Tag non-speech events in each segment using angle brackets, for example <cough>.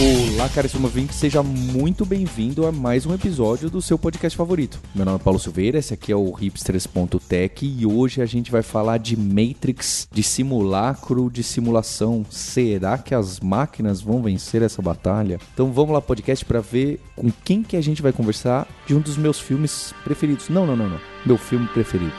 Olá, caríssimo ouvinte, seja muito bem-vindo a mais um episódio do seu podcast favorito. Meu nome é Paulo Silveira, esse aqui é o hipsters.tech e hoje a gente vai falar de Matrix, de simulacro, de simulação. Será que as máquinas vão vencer essa batalha? Então vamos lá, podcast, para ver com quem que a gente vai conversar de um dos meus filmes preferidos. Não, não, não, não. Meu filme preferido.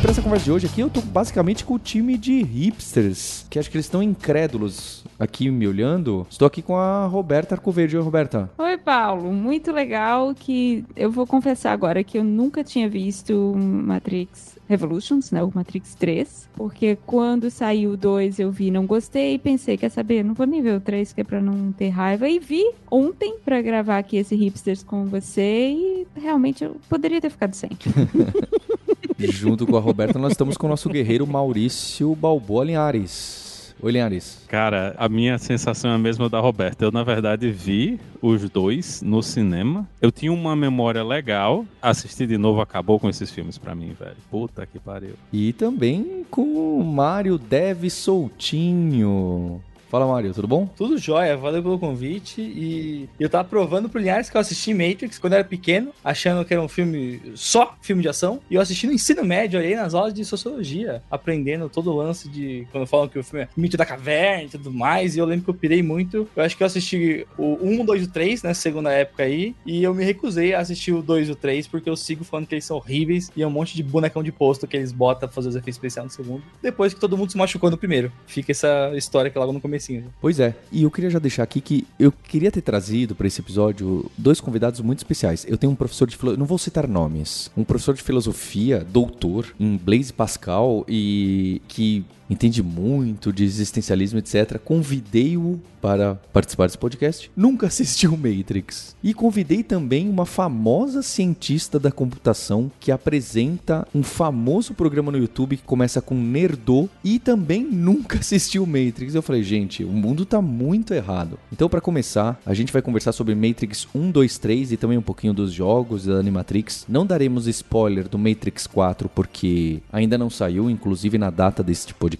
Para essa conversa de hoje aqui, eu tô basicamente com o time de hipsters, que acho que eles estão incrédulos aqui me olhando. Estou aqui com a Roberta Arcoverde. Oi, Roberta. Oi, Paulo. Muito legal que eu vou confessar agora que eu nunca tinha visto Matrix Revolutions, né, o Matrix 3, porque quando saiu o 2 eu vi, não gostei, pensei, quer saber, não vou nem ver o 3 que é pra não ter raiva, e vi ontem pra gravar aqui esse Hipsters com você e realmente eu poderia ter ficado sem. <laughs> Junto com a Roberta, nós estamos com o nosso guerreiro Maurício Balboa Linhares. Oi, Linhares. Cara, a minha sensação é a mesma da Roberta. Eu, na verdade, vi os dois no cinema. Eu tinha uma memória legal. Assistir de novo acabou com esses filmes para mim, velho. Puta que pariu. E também com o Mário Deve Soltinho. Fala, Mário, tudo bom? Tudo jóia, valeu pelo convite. E eu tava provando pro Linhares que eu assisti Matrix quando eu era pequeno, achando que era um filme só filme de ação. E eu assisti no ensino médio, olhei nas aulas de sociologia, aprendendo todo o lance de quando falam que o filme é mito da caverna e tudo mais. E eu lembro que eu pirei muito. Eu acho que eu assisti o 1, 2 e o 3, né? Segunda época aí. E eu me recusei a assistir o 2 e o 3, porque eu sigo falando que eles são horríveis e é um monte de bonecão de posto que eles botam pra fazer os efeitos especiais no segundo. Depois que todo mundo se machucou no primeiro. Fica essa história que logo no começo Pois é. E eu queria já deixar aqui que eu queria ter trazido para esse episódio dois convidados muito especiais. Eu tenho um professor de não vou citar nomes, um professor de filosofia, doutor em Blaise Pascal e que entende muito de existencialismo, etc. Convidei-o para participar desse podcast. Nunca assistiu Matrix. E convidei também uma famosa cientista da computação que apresenta um famoso programa no YouTube que começa com Nerdô e também nunca assistiu Matrix. Eu falei, gente, o mundo tá muito errado. Então, para começar, a gente vai conversar sobre Matrix 1, 2, 3 e também um pouquinho dos jogos da Animatrix. Não daremos spoiler do Matrix 4 porque ainda não saiu, inclusive na data deste podcast.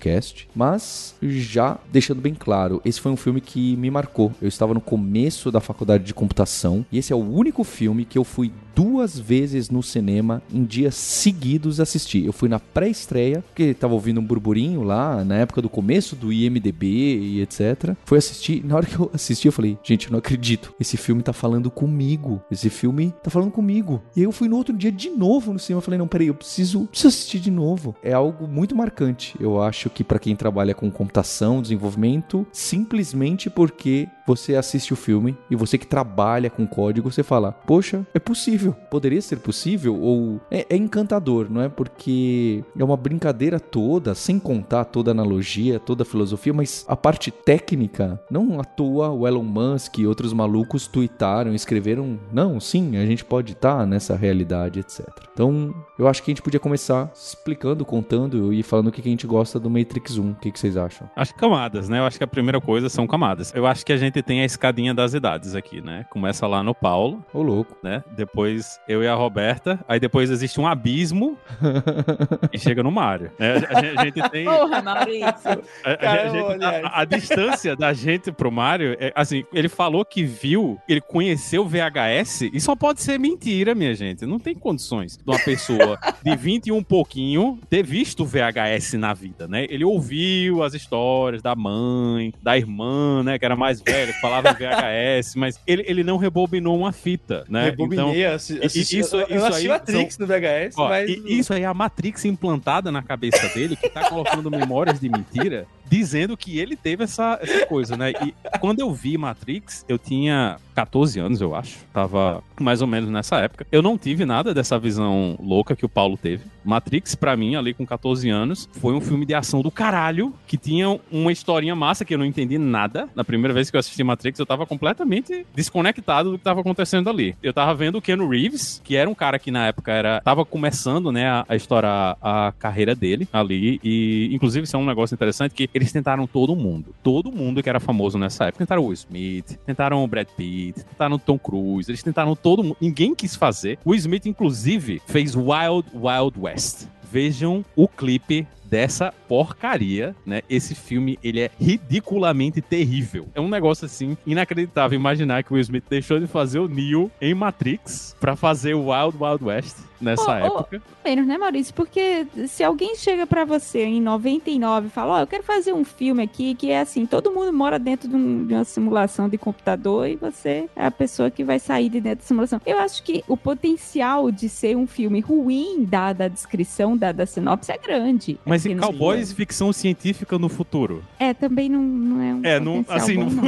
Mas já deixando bem claro, esse foi um filme que me marcou. Eu estava no começo da faculdade de computação e esse é o único filme que eu fui duas vezes no cinema em dias seguidos assistir. Eu fui na pré-estreia, porque estava ouvindo um burburinho lá, na época do começo do IMDB e etc. Fui assistir, na hora que eu assisti eu falei, gente, eu não acredito. Esse filme tá falando comigo. Esse filme tá falando comigo. E aí eu fui no outro dia de novo no cinema, eu falei, não, peraí, eu preciso, preciso assistir de novo. É algo muito marcante. Eu acho que para quem trabalha com computação, desenvolvimento, simplesmente porque você assiste o filme e você que trabalha com código, você fala, poxa, é possível. Poderia ser possível? Ou é, é encantador, não é? Porque é uma brincadeira toda, sem contar toda a analogia, toda a filosofia, mas a parte técnica, não à toa o Elon Musk e outros malucos tweetaram, escreveram, não, sim, a gente pode estar nessa realidade, etc. Então, eu acho que a gente podia começar explicando, contando e falando o que a gente gosta do Matrix 1. O que vocês acham? Acho que camadas, né? Eu acho que a primeira coisa são camadas. Eu acho que a gente tem a escadinha das idades aqui, né? Começa lá no Paulo. Ô, louco. Né? Depois eu e a Roberta. Aí depois existe um abismo <laughs> e chega no Mário. Né? A, gente tem. <laughs> Porra, Maurício! A, a, gente, a, a, distância da gente pro Mário, é, assim, ele falou que viu, ele conheceu o VHS e só pode ser mentira, minha gente. Não tem condições de uma pessoa de 20 e um pouquinho ter visto o VHS na vida, né? Ele ouviu as histórias da mãe, da irmã, né? Que era mais velha, que falava VHS, mas ele, ele não rebobinou uma fita, né? Rebobinei, então, assisti, assisti, isso, eu, eu assisti Matrix são, no VHS, ó, mas... Isso aí é a Matrix implantada na cabeça dele, que tá colocando <laughs> memórias de mentira dizendo que ele teve essa, essa coisa, né? E quando eu vi Matrix, eu tinha 14 anos, eu acho. Tava mais ou menos nessa época. Eu não tive nada dessa visão louca que o Paulo teve. Matrix, para mim, ali com 14 anos, foi um filme de ação do caralho, que tinha uma historinha massa que eu não entendi nada. Na primeira vez que eu assisti Matrix, eu tava completamente desconectado do que tava acontecendo ali. Eu tava vendo o Keanu Reeves, que era um cara que na época era tava começando, né, a, a estourar a carreira dele ali e inclusive isso é um negócio interessante que eles tentaram todo mundo, todo mundo que era famoso nessa época, tentaram o Smith, tentaram o Brad Pitt, tentaram o Tom Cruise, eles tentaram todo mundo, ninguém quis fazer. O Smith inclusive fez Wild Wild West. Vejam o clipe dessa porcaria, né? Esse filme, ele é ridiculamente terrível. É um negócio, assim, inacreditável imaginar que o Will Smith deixou de fazer o Neo em Matrix para fazer o Wild Wild West nessa oh, época. Oh, menos, né, Maurício? Porque se alguém chega para você em 99 e fala, ó, oh, eu quero fazer um filme aqui que é assim, todo mundo mora dentro de, um, de, uma simulação de computador e você é a pessoa que vai sair de dentro da simulação. Eu acho que o potencial de ser um filme ruim, dada a descrição, dada a sinopse, é grande. Mas em Cowboys, ficção científica no futuro. É, também não, não é um É, não, assim, bom, não...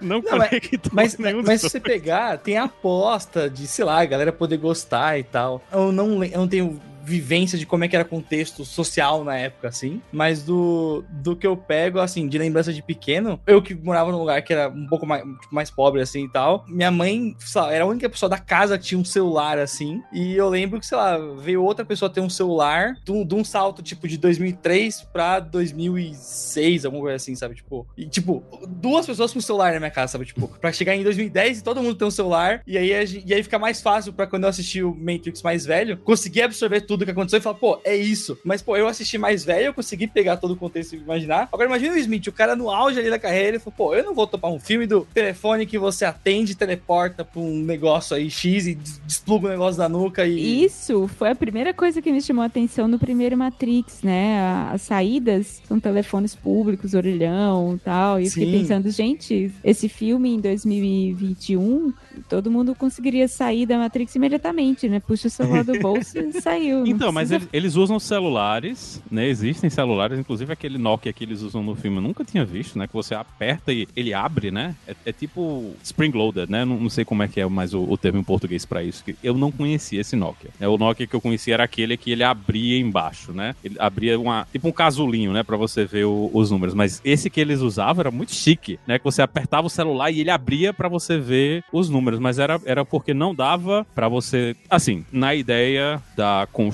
não, <laughs> não mas, mas, mas se você pegar, tem a aposta de, sei lá, a galera poder gostar e tal. Eu não, eu não tenho vivência de como é que era contexto social na época, assim. Mas do, do que eu pego, assim, de lembrança de pequeno, eu que morava num lugar que era um pouco mais, tipo, mais pobre, assim e tal. Minha mãe, lá, era a única pessoa da casa que tinha um celular, assim. E eu lembro que, sei lá, veio outra pessoa ter um celular de, de um salto, tipo, de 2003 pra 2006, alguma coisa assim, sabe? Tipo, e, tipo, duas pessoas com celular na minha casa, sabe? Tipo, pra chegar em 2010 e todo mundo ter um celular. E aí, e aí fica mais fácil pra quando eu assistir o Matrix mais velho, conseguir absorver tudo tudo que aconteceu e falar, pô, é isso. Mas, pô, eu assisti mais velho, eu consegui pegar todo o contexto e imaginar. Agora, imagina o Smith, o cara no auge ali da carreira, ele falou, pô, eu não vou topar um filme do telefone que você atende, teleporta pra um negócio aí X e despluga o negócio da nuca e. Isso foi a primeira coisa que me chamou a atenção no primeiro Matrix, né? As saídas são telefones públicos, orelhão e tal. E eu fiquei pensando, gente, esse filme em 2021 todo mundo conseguiria sair da Matrix imediatamente, né? Puxa o celular do bolso e <laughs> saiu. Então, mas eles, eles, usam celulares, né? Existem celulares, inclusive aquele Nokia que eles usam no filme, eu nunca tinha visto, né? Que você aperta e ele abre, né? É, é tipo spring loaded, né? Não, não, sei como é que é mais o, o termo em português para isso. Que eu não conhecia esse Nokia. É, o Nokia que eu conhecia era aquele que ele abria embaixo, né? Ele abria uma, tipo um casulinho, né? Para você ver o, os números. Mas esse que eles usavam era muito chique, né? Que você apertava o celular e ele abria para você ver os números mas era, era porque não dava para você. Assim, na ideia da construção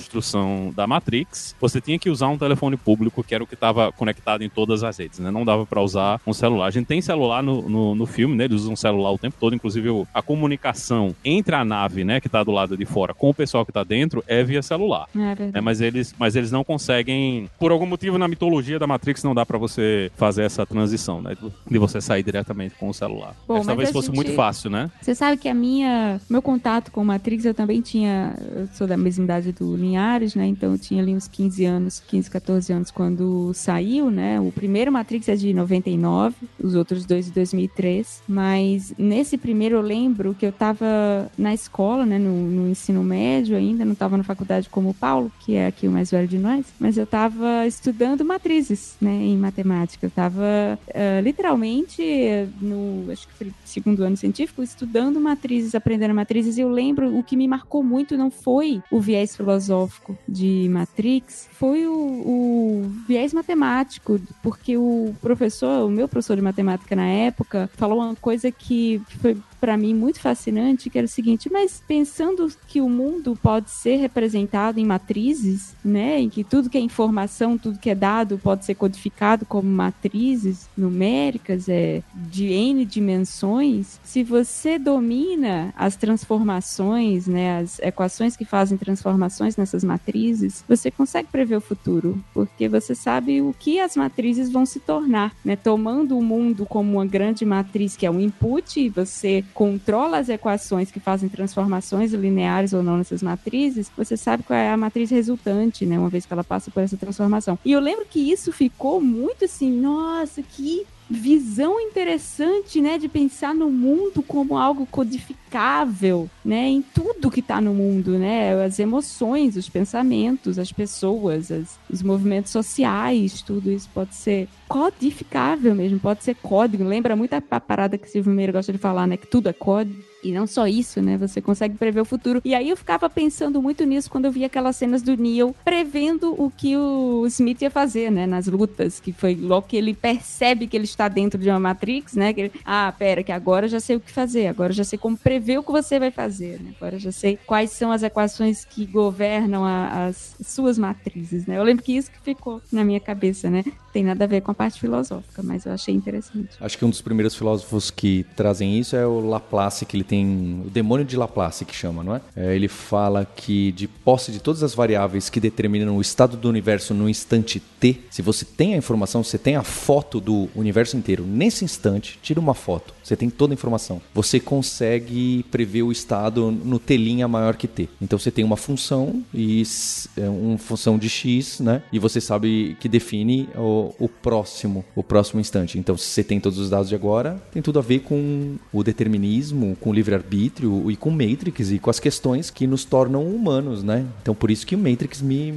da Matrix, você tinha que usar um telefone público, que era o que estava conectado em todas as redes, né? Não dava para usar um celular. A gente tem celular no, no, no, filme, né? Eles usam celular o tempo todo, inclusive a comunicação entre a nave, né, que tá do lado de fora, com o pessoal que tá dentro, é via celular. É, é mas, eles, mas eles não conseguem. Por algum motivo, na mitologia da Matrix, não dá para você fazer essa transição, né? De você sair diretamente com o celular. Bom, talvez fosse gente... muito fácil, né? Você sabe que a minha, meu contato com Matrix, eu também tinha, eu sou da mesma idade do Linhares, né? Então eu tinha ali uns 15 anos, 15, 14 anos quando saiu, né? O primeiro Matrix é de 99, os outros dois de 2003, mas nesse primeiro eu lembro que eu tava na escola, né? No, no ensino médio ainda, não tava na faculdade como o Paulo, que é aqui o mais velho de nós, mas eu tava estudando matrizes, né? Em matemática. Eu tava uh, literalmente no, acho que foi segundo ano científico, estudando matrizes, aprendendo matrizes, e eu lembro o que me marcou muito não foi o viés filosófico de Matrix, foi o, o viés matemático, porque o professor, o meu professor de matemática na época, falou uma coisa que foi para mim muito fascinante, que era o seguinte, mas pensando que o mundo pode ser representado em matrizes, né, em que tudo que é informação, tudo que é dado pode ser codificado como matrizes numéricas, é de n dimensões, se você domina as transformações, né, as equações que fazem transformações nessas matrizes, você consegue prever o futuro, porque você sabe o que as matrizes vão se tornar, né, tomando o mundo como uma grande matriz que é um input, você controla as equações que fazem transformações lineares ou não nessas matrizes, você sabe qual é a matriz resultante, né? Uma vez que ela passa por essa transformação. E eu lembro que isso ficou muito assim, nossa, que visão interessante, né, de pensar no mundo como algo codificável, né, em tudo que está no mundo, né, as emoções, os pensamentos, as pessoas, as, os movimentos sociais, tudo isso pode ser codificável mesmo, pode ser código. Lembra muito a parada que Silvio Meira gosta de falar, né, que tudo é código. E não só isso, né? Você consegue prever o futuro. E aí eu ficava pensando muito nisso quando eu via aquelas cenas do Neo prevendo o que o Smith ia fazer, né? Nas lutas, que foi logo que ele percebe que ele está dentro de uma Matrix, né? Que ele, ah, pera, que agora já sei o que fazer, agora já sei como prever o que você vai fazer, né? Agora já sei quais são as equações que governam a, as suas matrizes, né? Eu lembro que isso que ficou na minha cabeça, né? Tem nada a ver com a parte filosófica, mas eu achei interessante. Acho que um dos primeiros filósofos que trazem isso é o Laplace, que ele tem o demônio de Laplace que chama, não é? é? Ele fala que de posse de todas as variáveis que determinam o estado do universo no instante T, se você tem a informação, você tem a foto do universo inteiro nesse instante, tira uma foto, você tem toda a informação. Você consegue prever o estado no telinha maior que T. Então você tem uma função e é uma função de x, né? E você sabe que define o, o próximo, o próximo instante. Então se você tem todos os dados de agora, tem tudo a ver com o determinismo, com o livre-arbítrio e com Matrix e com as questões que nos tornam humanos, né? Então por isso que o Matrix me,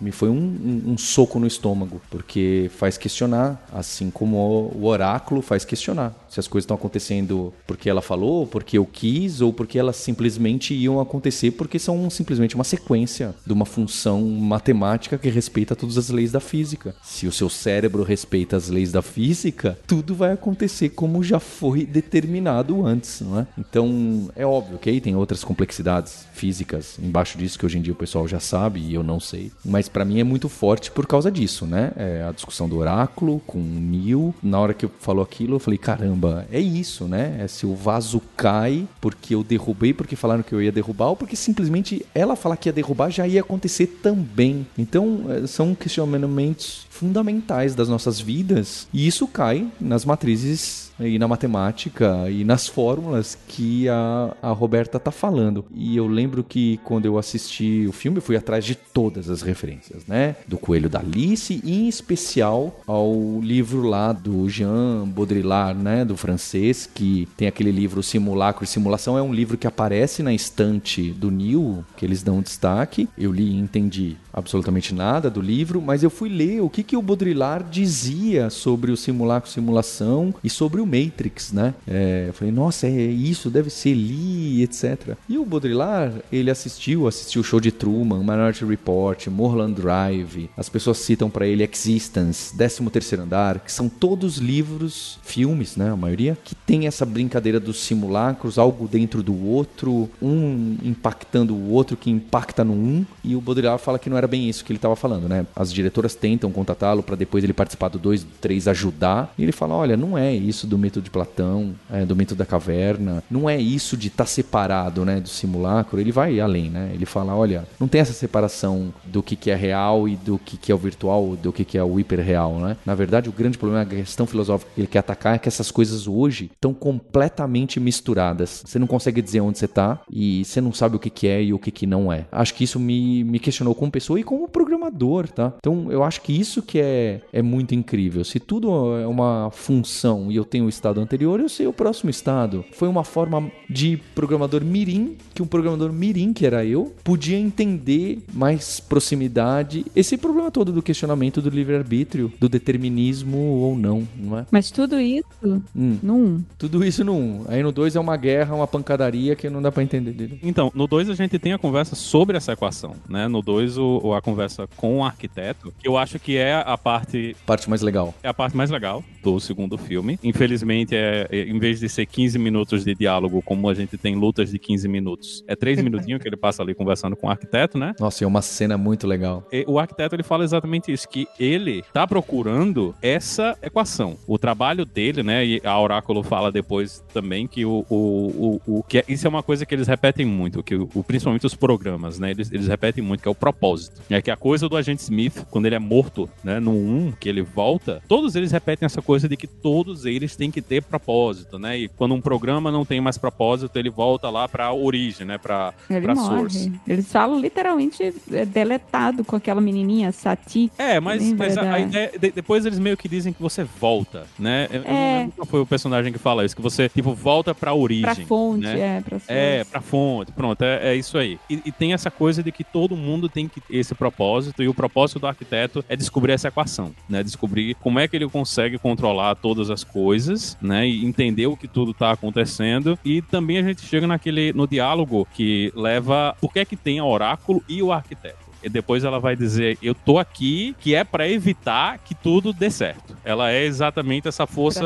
me foi um, um, um soco no estômago, porque faz questionar, assim como o oráculo faz questionar se as coisas estão acontecendo porque ela falou, porque eu quis ou porque elas simplesmente iam acontecer porque são simplesmente uma sequência de uma função matemática que respeita todas as leis da física. Se o seu cérebro respeita as leis da física, tudo vai acontecer como já foi determinado antes, não é? Então, é óbvio, ok? Tem outras complexidades físicas embaixo disso que hoje em dia o pessoal já sabe e eu não sei. Mas para mim é muito forte por causa disso, né? É a discussão do oráculo com o Neil. Na hora que eu falou aquilo, eu falei, caramba, é isso, né? É se o vaso cai porque eu derrubei porque falaram que eu ia derrubar ou porque simplesmente ela falar que ia derrubar já ia acontecer também. Então, é, são questionamentos fundamentais das nossas vidas e isso cai nas matrizes e na matemática e nas fórmulas que a, a Roberta tá falando. E eu lembro que quando eu assisti o filme, fui atrás de todas as referências, né? Do Coelho da Alice em especial ao livro lá do Jean Baudrillard, né? Do francês, que tem aquele livro Simulacro e Simulação. É um livro que aparece na estante do Neil, que eles dão destaque. Eu li e entendi absolutamente nada do livro, mas eu fui ler o que, que o Baudrillard dizia sobre o simulacro simulação e sobre o Matrix, né? É, eu falei, nossa, é isso, deve ser Lee, etc. E o Baudrillard, ele assistiu, assistiu o show de Truman, Minority Report, Mulholland Drive, as pessoas citam para ele Existence, 13 terceiro andar, que são todos livros, filmes, né, a maioria, que tem essa brincadeira dos simulacros, algo dentro do outro, um impactando o outro que impacta no um, e o Baudrillard fala que não era bem isso que ele estava falando, né? As diretoras tentam contatá-lo para depois ele participar do 2, 3 ajudar, e ele fala, olha, não é isso do mito de Platão, é, do mito da caverna. Não é isso de estar tá separado, né, do simulacro. Ele vai além, né? Ele fala, olha, não tem essa separação do que, que é real e do que, que é o virtual, do que, que é o hiperreal, né? Na verdade, o grande problema, a questão filosófica que ele quer atacar é que essas coisas hoje estão completamente misturadas. Você não consegue dizer onde você está e você não sabe o que, que é e o que, que não é. Acho que isso me, me questionou como pessoa e como programador, tá? Então, eu acho que isso que é, é muito incrível. Se tudo é uma função e eu tenho estado anterior, eu sei o próximo estado. Foi uma forma de programador mirim, que um programador mirim, que era eu, podia entender mais proximidade esse problema todo do questionamento do livre-arbítrio, do determinismo ou não, não é? Mas tudo isso hum. no 1. Tudo isso no 1. Aí no 2 é uma guerra, uma pancadaria que não dá para entender dele. Então, no 2 a gente tem a conversa sobre essa equação, né? No 2 a conversa com o arquiteto, que eu acho que é a parte parte mais legal. É a parte mais legal do segundo filme. Infelizmente é, é, em vez de ser 15 minutos de diálogo, como a gente tem lutas de 15 minutos, é 3 minutinhos que ele passa ali conversando com o arquiteto, né? Nossa, é uma cena muito legal. E o arquiteto ele fala exatamente isso, que ele tá procurando essa equação. O trabalho dele, né? E a Oráculo fala depois também que o, o, o, o que é, isso é uma coisa que eles repetem muito, que o, principalmente os programas, né? Eles, eles repetem muito, que é o propósito. É que a coisa do agente Smith, quando ele é morto, né, no 1, que ele volta, todos eles repetem essa coisa de que todos eles têm que ter propósito, né? E quando um programa não tem mais propósito, ele volta lá pra origem, né, pra, Ele pra morre. source. Eles falam literalmente é, deletado com aquela menininha, Sati. É, mas, mas a, a ideia, de- depois eles meio que dizem que você volta, né? Não É. qual foi o personagem que fala isso, que você, tipo, volta pra origem. Pra fonte, né? é, pra É, source. pra fonte, pronto, é, é isso aí. E, e tem essa coisa de que todo mundo tem que ter esse propósito, e o propósito do arquiteto é descobrir essa equação, né? Descobrir como é que ele consegue controlar todas as coisas, né? E entender o que tudo tá acontecendo. E também a gente chega naquele, no diálogo que leva, por que é que tem a oráculo e o arquiteto? E depois ela vai dizer, eu tô aqui, que é pra evitar que tudo dê certo. Ela é exatamente essa força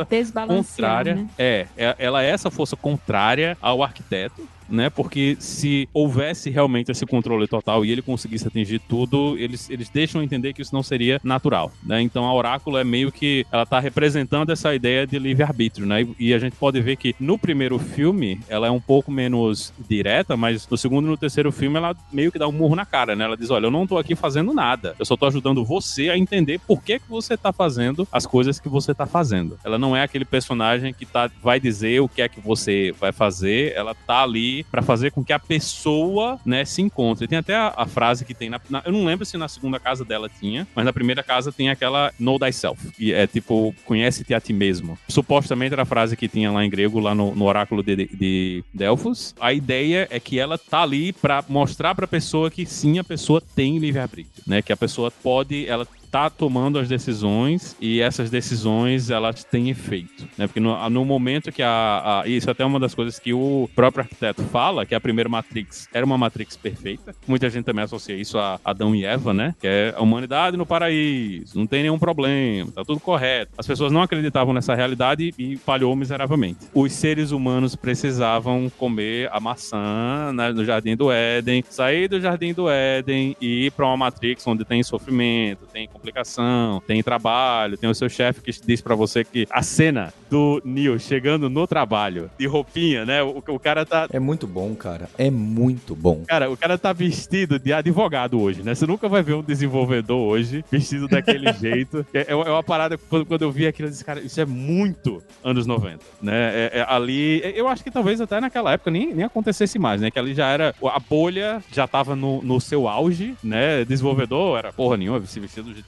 contrária. né? É, é- ela é essa força contrária ao arquiteto. Né? Porque se houvesse realmente esse controle total e ele conseguisse atingir tudo, eles, eles deixam entender que isso não seria natural. Né? Então a Oráculo é meio que ela tá representando essa ideia de livre-arbítrio, né? E, e a gente pode ver que no primeiro filme ela é um pouco menos direta, mas no segundo e no terceiro filme ela meio que dá um murro na cara, né? Ela diz: Olha, eu não tô aqui fazendo nada, eu só tô ajudando você a entender por que, que você tá fazendo as coisas que você tá fazendo. Ela não é aquele personagem que tá, vai dizer o que é que você vai fazer, ela tá ali pra fazer com que a pessoa, né, se encontre. Tem até a, a frase que tem na, na- Eu não lembro se na segunda casa dela tinha, mas na primeira casa tem aquela Know Thyself. E é tipo, conhece-te a ti mesmo. Supostamente era a frase que tinha lá em grego, lá no, no oráculo de, de, de Delfos. A ideia é que ela tá ali pra mostrar pra pessoa que sim, a pessoa tem livre-arbítrio, né? Que a pessoa pode, ela tá tomando as decisões e essas decisões elas têm efeito, né? Porque no, no momento que a, a isso até é uma das coisas que o próprio arquiteto fala, que a primeira Matrix era uma Matrix perfeita. Muita gente também associa isso a Adão e Eva, né? Que é a humanidade no paraíso, não tem nenhum problema, tá tudo correto. As pessoas não acreditavam nessa realidade e falhou miseravelmente. Os seres humanos precisavam comer a maçã né, no Jardim do Éden, sair do Jardim do Éden e ir para uma Matrix onde tem sofrimento, tem complicação, tem trabalho, tem o seu chefe que diz pra você que a cena do Neo chegando no trabalho de roupinha, né? O, o cara tá É muito bom, cara. É muito bom. Cara, o cara tá vestido de advogado hoje, né? Você nunca vai ver um desenvolvedor hoje vestido daquele <laughs> jeito. É, é uma parada, quando, quando eu vi aquilo, eu disse, cara, isso é muito anos 90, né? É- é ali, eu acho que talvez até naquela época nem, nem acontecesse mais, né? Que ali já era, a bolha já tava no, no seu auge, né? Desenvolvedor era porra nenhuma, se vestir do jeito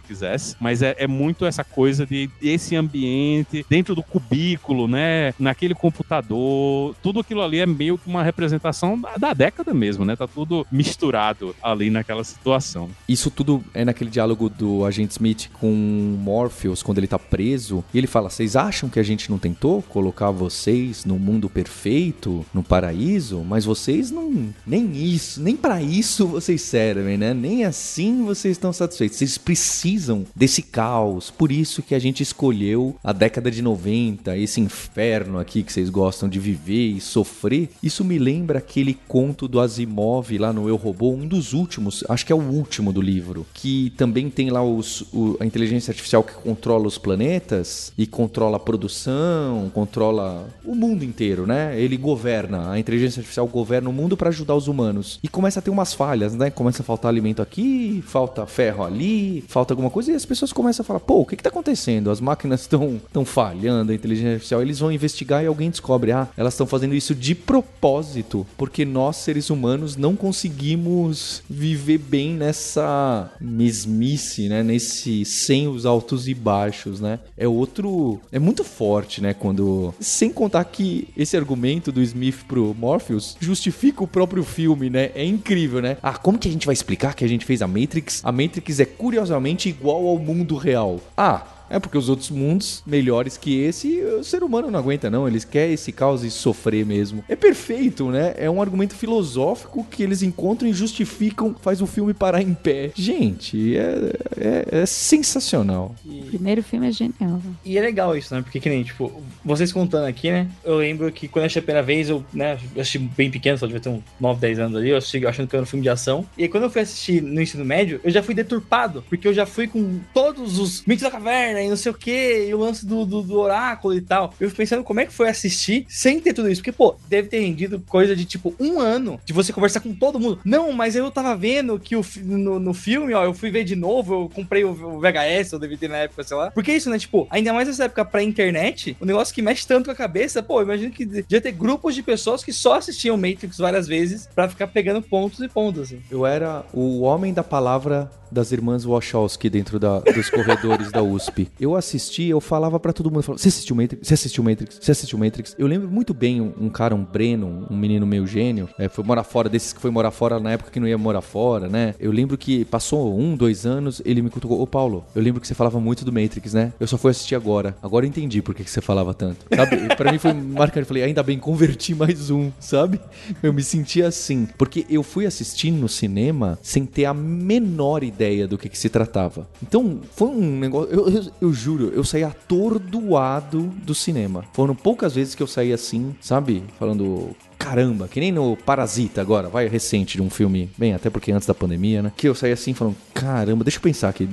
quisesse. Mas é, é muito essa coisa de esse ambiente, dentro do cubículo, né? Naquele computador, tudo aquilo ali é meio que uma representação da, da década mesmo, né? Tá tudo misturado ali naquela situação. Isso tudo é naquele diálogo do agente Smith com Morpheus, quando ele tá preso. E ele fala: Vocês acham que a gente não tentou colocar vocês no mundo perfeito, no paraíso? Mas vocês não. Nem isso, nem pra isso vocês servem, né? Nem assim vocês estão satisfeitos. Vocês precisam desse caos. Por isso que a gente escolheu a década de 90, esse inferno aqui que vocês gostam de viver e sofrer. Isso me lembra aquele conto do Asimov lá no Eu Robô, um dos últimos, acho que é o último do livro, que também tem lá os, o- a inteligência artificial que controla os planetas e controla a produção, controla o mundo inteiro, né? Ele governa, a inteligência artificial governa o mundo para ajudar os humanos. E começa a ter umas falhas, né? Começa a faltar alimento aqui, falta ferro ali, falta alguma coisa e as pessoas começam a falar: pô, o que, que tá acontecendo? As máquinas estão tão falhando, a inteligência artificial. Eles vão investigar e alguém descobre: ah, elas estão fazendo isso de propósito, porque nós, seres humanos, não conseguimos viver bem nessa mesmice, né? Nesse sem os altos e baixos, né? É outro. É muito forte, né? Quando. Sem contar que esse argumento do Smith pro Morpheus justifica o próprio filme, né? É incrível, né? Ah, como que a gente vai explicar que a gente fez a Matrix? A Matrix é curiosamente igual ao mundo real. Ah. É porque os outros mundos melhores que esse, o ser humano não aguenta, não. Eles querem esse caos e sofrer mesmo. É perfeito, né? É um argumento filosófico que eles encontram e justificam, faz o filme parar em pé. Gente, é, é, é sensacional. O primeiro filme é genial. né? E é legal isso, né? Porque que nem, tipo, vocês contando aqui, né? Eu lembro que quando eu assisti a primeira vez, eu, né, eu assisti bem pequeno, só devia ter uns 9, 10 anos ali, eu assisti achando que era um filme de ação. E aí quando eu fui assistir no ensino médio, eu já fui deturpado, porque eu já fui com todos os mitos da caverna e não sei o que, e o lance do, do, do, oráculo e tal. Eu fico pensando como é que foi assistir sem ter tudo isso. Porque, pô, deve ter rendido coisa de tipo um ano de você conversar com todo mundo. Não, mas eu tava vendo que o, no, no filme, ó, eu fui ver de novo, eu comprei o, o VHS ou DVD na época, sei lá. Porque isso, né? Tipo, ainda mais nessa época pra internet, o negócio que mexe tanto com a cabeça, pô, imagino que devia ter grupos de pessoas que só assistiam Matrix várias vezes para ficar pegando pontos e pontos, assim. Eu era o homem da palavra das irmãs Wachowski dentro da, dos corredores da USP. Eu assisti, eu falava para todo mundo, você assistiu Matrix? Você assistiu Matrix? Você assistiu Matrix? Eu lembro muito bem um, um cara, um Breno, um menino meio gênio, é, foi morar fora, desses que foi morar fora na época que não ia morar fora, né? Eu lembro que passou um, dois anos, ele me cutucou, ô Paulo, eu lembro que você falava muito do Matrix, né? Eu só fui assistir agora. Agora eu entendi por que, que você falava tanto. Sabe? pra mim foi marcante. Eu falei, ainda bem, converti mais um, sabe? Eu me senti assim. Porque eu fui assistir no cinema sem ter a menor ideia do que, que se tratava. Então, foi um negócio. Eu, eu, eu, juro, eu saí atordoado do cinema. Foram poucas vezes que eu saí assim, sabe? Falando. Caramba, que nem no Parasita agora, vai recente de um filme, bem, até porque antes da pandemia, né? Que eu saí assim falando, caramba, deixa eu pensar aqui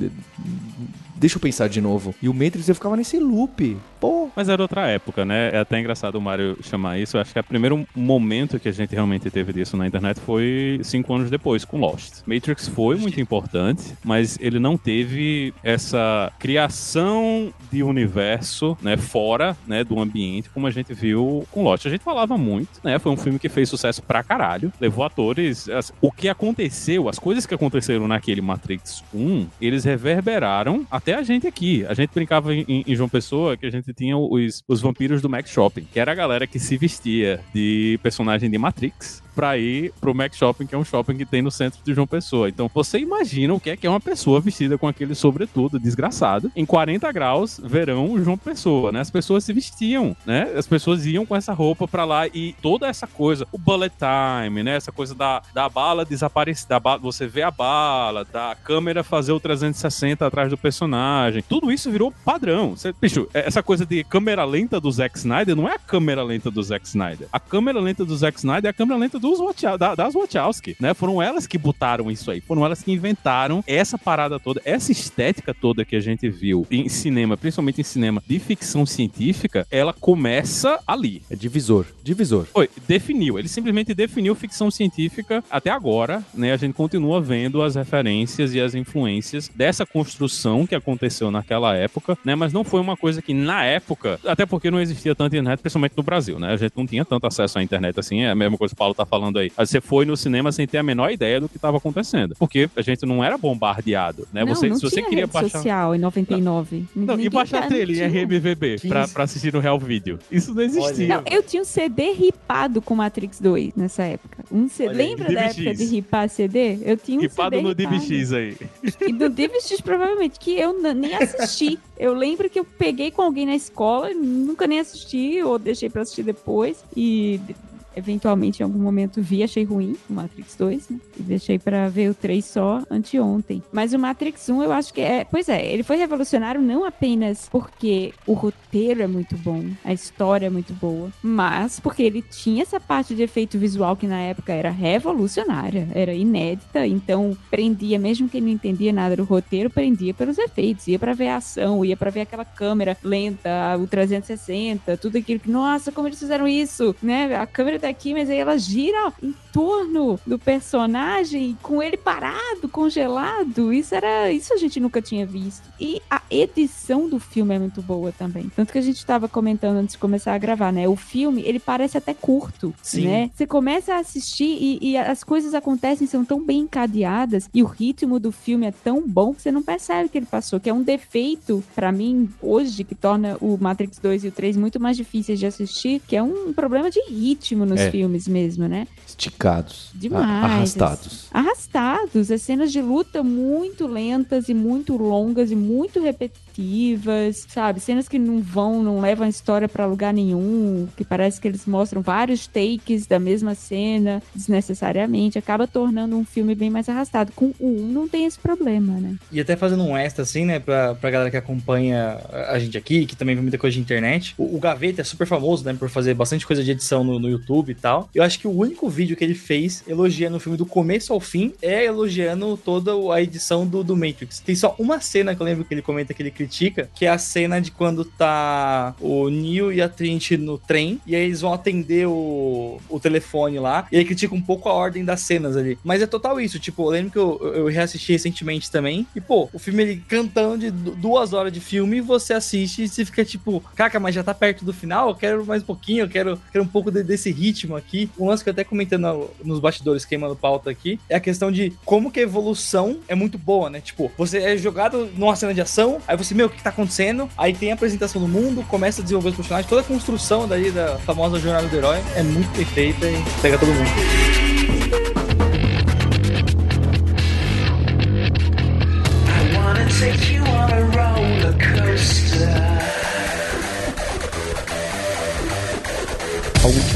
deixa eu pensar de novo. E o Matrix eu ficava nesse loop. Pô. Mas era outra época, né? É até engraçado o Mario chamar isso. Eu acho que o primeiro momento que a gente realmente teve disso na internet foi cinco anos depois, com Lost. Matrix foi muito importante, mas ele não teve essa criação de universo, né, fora, né, do ambiente, como a gente viu com Lost. A gente falava muito, né? Foi um filme que fez sucesso pra caralho, levou atores. O que aconteceu, as coisas que aconteceram naquele Matrix 1, eles reverberaram até até a gente aqui. A gente brincava em, em João Pessoa que a gente tinha os, os vampiros do Max Shopping, que era a galera que se vestia de personagem de Matrix para ir pro Mac Shopping, que é um shopping que tem no centro de João Pessoa. Então você imagina o que é que é uma pessoa vestida com aquele sobretudo desgraçado em 40 graus, verão, João Pessoa, né? As pessoas se vestiam, né? As pessoas iam com essa roupa para lá e toda essa coisa, o bullet time, né? Essa coisa da, da bala desaparecer, da você vê a bala, da câmera fazer o 360 atrás do personagem. Tudo isso virou padrão. Você, bicho, é, essa coisa de câmera lenta do Zack Snyder não é a câmera lenta do Zack Snyder. A câmera lenta do Zack Snyder é a câmera lenta do dos da, das Wachowski, né? Foram elas que botaram isso aí, foram elas que inventaram essa parada toda, essa estética toda que a gente viu em cinema, principalmente em cinema de ficção científica, ela começa ali. É divisor, divisor. Foi, definiu, ele simplesmente definiu ficção científica até agora, né? A gente continua vendo as referências e as influências dessa construção que aconteceu naquela época, né? Mas não foi uma coisa que na época, até porque não existia tanta internet, principalmente no Brasil, né? A gente não tinha tanto acesso à internet assim, é a mesma coisa que o Paulo tá falando falando aí. Você foi no cinema sem ter a menor ideia do que estava acontecendo. Porque a gente não era bombardeado, né? Não, você, não se você tinha queria rede baixar. social em 99. Não, não e baixar trilha em RMVB pra, pra, assistir no Real Video. Isso não existia. Não, eu tinha um CD ripado com Matrix 2 nessa época. Um CD, lembra da época de ripar CD? Eu tinha um ripado CD no DivX aí. E no DivX provavelmente, que eu nem assisti. Eu lembro que eu peguei com alguém na escola, nunca nem assisti, ou deixei pra assistir depois. E eventualmente em algum momento vi, achei ruim o Matrix 2, né? E deixei para ver o 3 só anteontem. Mas o Matrix 1 eu acho que é, pois é, ele foi revolucionário não apenas porque o roteiro é muito bom, a história é muito boa, mas porque ele tinha essa parte de efeito visual que na época era revolucionária, era inédita, então prendia mesmo quem não entendia nada do roteiro, prendia pelos efeitos, ia para ver a ação, ia para ver aquela câmera lenta, o 360, tudo aquilo que, nossa, como eles fizeram isso, né? A câmera aqui, mas aí ela gira em torno do personagem com ele parado, congelado. Isso era, isso a gente nunca tinha visto. E a edição do filme é muito boa também. Tanto que a gente estava comentando antes de começar a gravar, né? O filme, ele parece até curto, Sim. né? Você começa a assistir e, e as coisas acontecem, são tão bem encadeadas e o ritmo do filme é tão bom que você não percebe que ele passou, que é um defeito para mim hoje que torna o Matrix 2 e o 3 muito mais difíceis de assistir, que é um problema de ritmo nos é. filmes mesmo, né? Esticados. Demais. Arrastados. Arrastados. As cenas de luta muito lentas e muito longas e muito repetitivas, sabe? Cenas que não vão, não levam a história para lugar nenhum, que parece que eles mostram vários takes da mesma cena desnecessariamente, acaba tornando um filme bem mais arrastado. Com o 1 não tem esse problema, né? E até fazendo um extra assim, né, pra, pra galera que acompanha a gente aqui, que também vê muita coisa de internet, o, o Gaveta é super famoso, né, por fazer bastante coisa de edição no, no YouTube e tal. Eu acho que o único vídeo que ele fez elogiando o filme do começo ao fim é elogiando toda a edição do, do Matrix. Tem só uma cena que eu lembro que ele comenta que ele que é a cena de quando tá o Neo e a Trinity no trem, e aí eles vão atender o, o telefone lá, e aí critica um pouco a ordem das cenas ali. Mas é total isso, tipo, eu lembro que eu, eu reassisti recentemente também, e pô, o filme ele cantando de duas horas de filme, você assiste e você fica tipo, caca, mas já tá perto do final, eu quero mais um pouquinho, eu quero, quero um pouco de, desse ritmo aqui. Um lance que eu até comentando nos bastidores, queimando pauta aqui, é a questão de como que a evolução é muito boa, né? Tipo, você é jogado numa cena de ação, aí você, meu, o que, tá acontecendo? Aí tem a apresentação do mundo, começa a desenvolver os personagens, toda a construção daí da famosa jornada do herói é muito perfeita e pega todo mundo.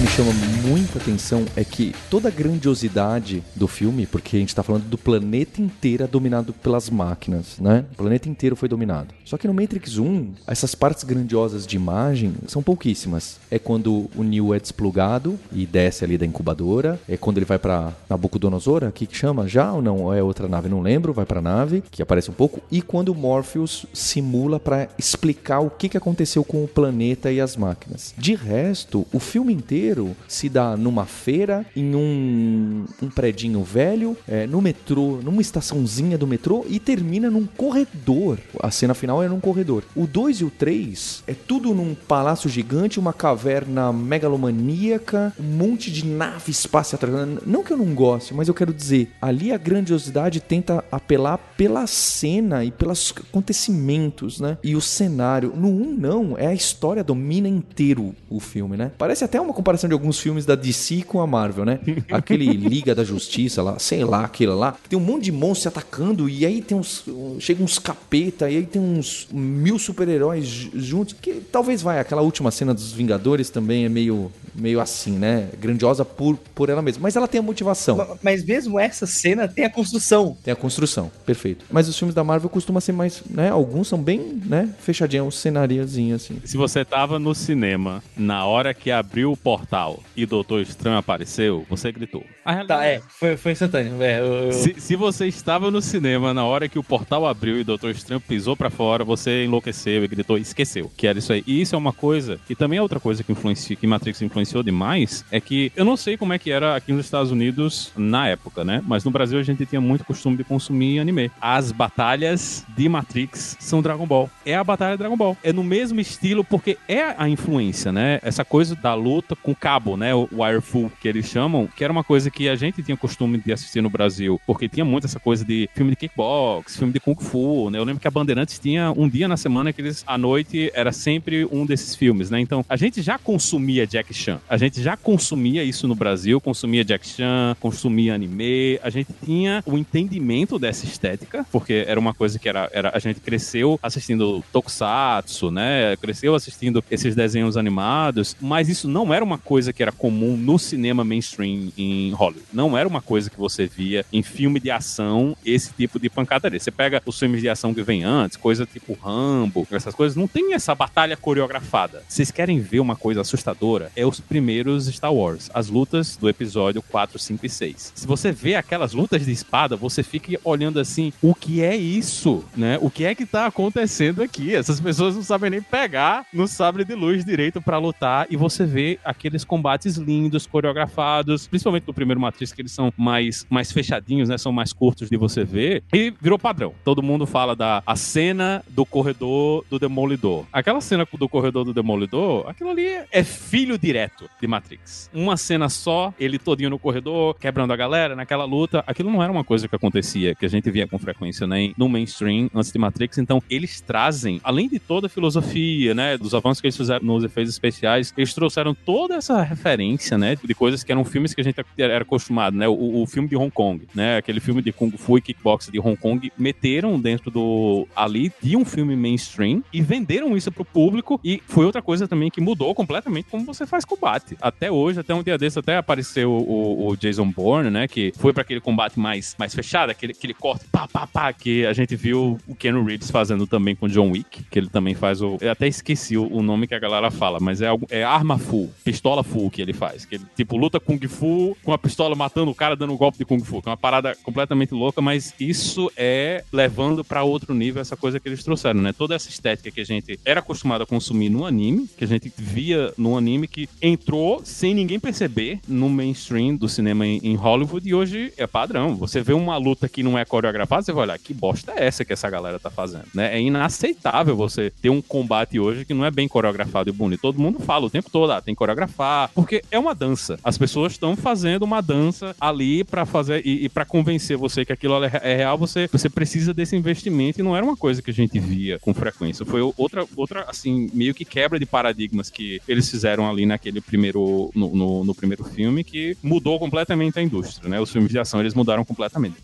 Me chama muita atenção é que toda a grandiosidade do filme, porque a gente está falando do planeta inteiro dominado pelas máquinas, né? O planeta inteiro foi dominado. Só que no Matrix 1, essas partes grandiosas de imagem são pouquíssimas. É quando o Neo é desplugado e desce ali da incubadora, é quando ele vai para Nabucodonosor, que chama já ou não? É outra nave, não lembro, vai para nave, que aparece um pouco, e quando o Morpheus simula para explicar o que, que aconteceu com o planeta e as máquinas. De resto, o filme inteiro se dá numa feira, em um, um predinho velho, é, no metrô, numa estaçãozinha do metrô e termina num corredor. A cena final é num corredor. O 2 e o 3 é tudo num palácio gigante, uma caverna megalomaníaca, um monte de nave espacial. Não que eu não goste, mas eu quero dizer, ali a grandiosidade tenta apelar pela cena e pelos acontecimentos, né? E o cenário. No 1 um, não, é a história domina inteiro o filme, né? Parece até uma comparação de alguns filmes da DC com a Marvel, né? <laughs> Aquele Liga da Justiça lá, sei lá, aquilo lá. Tem um monte de monstros atacando e aí tem uns. Chega uns capeta e aí tem uns mil super-heróis juntos. Que talvez vai, aquela última cena dos Vingadores também é meio, meio assim, né? Grandiosa por, por ela mesma. Mas ela tem a motivação. Mas mesmo essa cena tem a construção. Tem a construção, perfeito. Mas os filmes da Marvel costumam ser mais, né? Alguns são bem, né? Fechadinhos, um assim. Se você tava no cinema na hora que abriu o portal e Doutor Estranho apareceu, você gritou. Tá, é, foi, foi instantâneo. É, eu, eu... Se, se, você estava no cinema na hora que o portal abriu e Doutor Estranho pisou para fora, você enlouqueceu e gritou e esqueceu que era isso aí. E isso é uma coisa, e também é outra coisa que influencia, que Matrix influenciou demais, é que eu não sei como é que era aqui nos Estados Unidos na época, né? Mas no Brasil a gente tinha muito costume de consumir anime. As batalhas de Matrix são Dragon Ball. É a batalha Dragon Ball. É no mesmo estilo porque é a influência, né? Essa coisa da luta com cabo, né? O Wirefull, que eles chamam, que era uma coisa que a gente tinha costume de assistir no Brasil, porque tinha muito essa coisa de filme de kickbox, filme de kung fu, né? Eu lembro que a Bandeirantes tinha um dia na semana que eles, à noite, era sempre um desses filmes, né? Então, a gente já consumia Jack Chan, a gente já consumia isso no Brasil, consumia Jack Chan, consumia anime, a gente tinha o entendimento dessa estética, porque era uma coisa que era, era a gente cresceu assistindo Tokusatsu, né? Cresceu assistindo esses desenhos animados, mas isso não era uma coisa que era comum no cinema mainstream em Hollywood. Não era uma coisa que você via em filme de ação, esse tipo de pancadaria. Você pega os filmes de ação que vem antes, coisa tipo Rambo, essas coisas, não tem essa batalha coreografada. Vocês querem ver uma coisa assustadora? É os primeiros Star Wars, as lutas do episódio 4, 5 e 6. Se você vê aquelas lutas de espada, você fica olhando assim, o que é isso, né? O que é que tá acontecendo aqui? Essas pessoas não sabem nem pegar no sabre de luz direito para lutar e você vê aqueles combates lindos, coreografados, principalmente no primeiro Matrix, que eles são mais, mais fechadinhos, né? São mais curtos de você ver. E virou padrão. Todo mundo fala da a cena do corredor do Demolidor. Aquela cena do corredor do Demolidor, aquilo ali é filho direto de Matrix. Uma cena só, ele todinho no corredor, quebrando a galera, naquela luta. Aquilo não era uma coisa que acontecia, que a gente via com frequência, né? No mainstream, antes de Matrix. Então, eles trazem, além de toda a filosofia, né? Dos avanços que eles fizeram nos efeitos especiais, eles trouxeram toda essa referência, né? De coisas que eram filmes que a gente era acostumado, né? O, o filme de Hong Kong, né? Aquele filme de Kung Fu e Kickbox de Hong Kong, meteram dentro do ali de um filme mainstream e venderam isso pro público e foi outra coisa também que mudou completamente como você faz com combate. Até hoje, até um dia desse, até apareceu o, o Jason Bourne, né? Que foi para aquele combate mais, mais fechado, aquele, aquele corte pá, pá, pá, que a gente viu o Ken Reeves fazendo também com John Wick, que ele também faz o. Eu até esqueci o, o nome que a galera fala, mas é, algo, é arma full, pistola full que ele faz. Que ele, tipo, luta Kung Fu com a pistola matando o cara dando um golpe de Kung Fu. Que é uma parada completamente louca, mas isso é levando para outro nível essa coisa que eles trouxeram, né? Toda essa estética que a gente era acostumado a consumir no anime, que a gente via no anime, que entrou sem ninguém perceber no mainstream do cinema em, Hollywood e hoje é padrão. Você vê uma luta que não é coreografada, você vai olhar, que bosta é essa que essa galera tá fazendo, né? É inaceitável você ter um combate hoje que não é bem coreografado e bonito. Todo mundo fala o tempo todo, ah, tem que coreografar, porque é uma dança. As pessoas estão fazendo uma dança ali para fazer e, e para convencer você que aquilo é, é real, você, você precisa desse investimento e não era uma coisa que a gente via com frequência. Foi outra, outra assim, meio que quebra de paradigmas que eles fizeram ali naquele primeiro, no, no, no primeiro filme que mudou completamente a indústria, né? Os filmes de ação, eles mudaram completamente.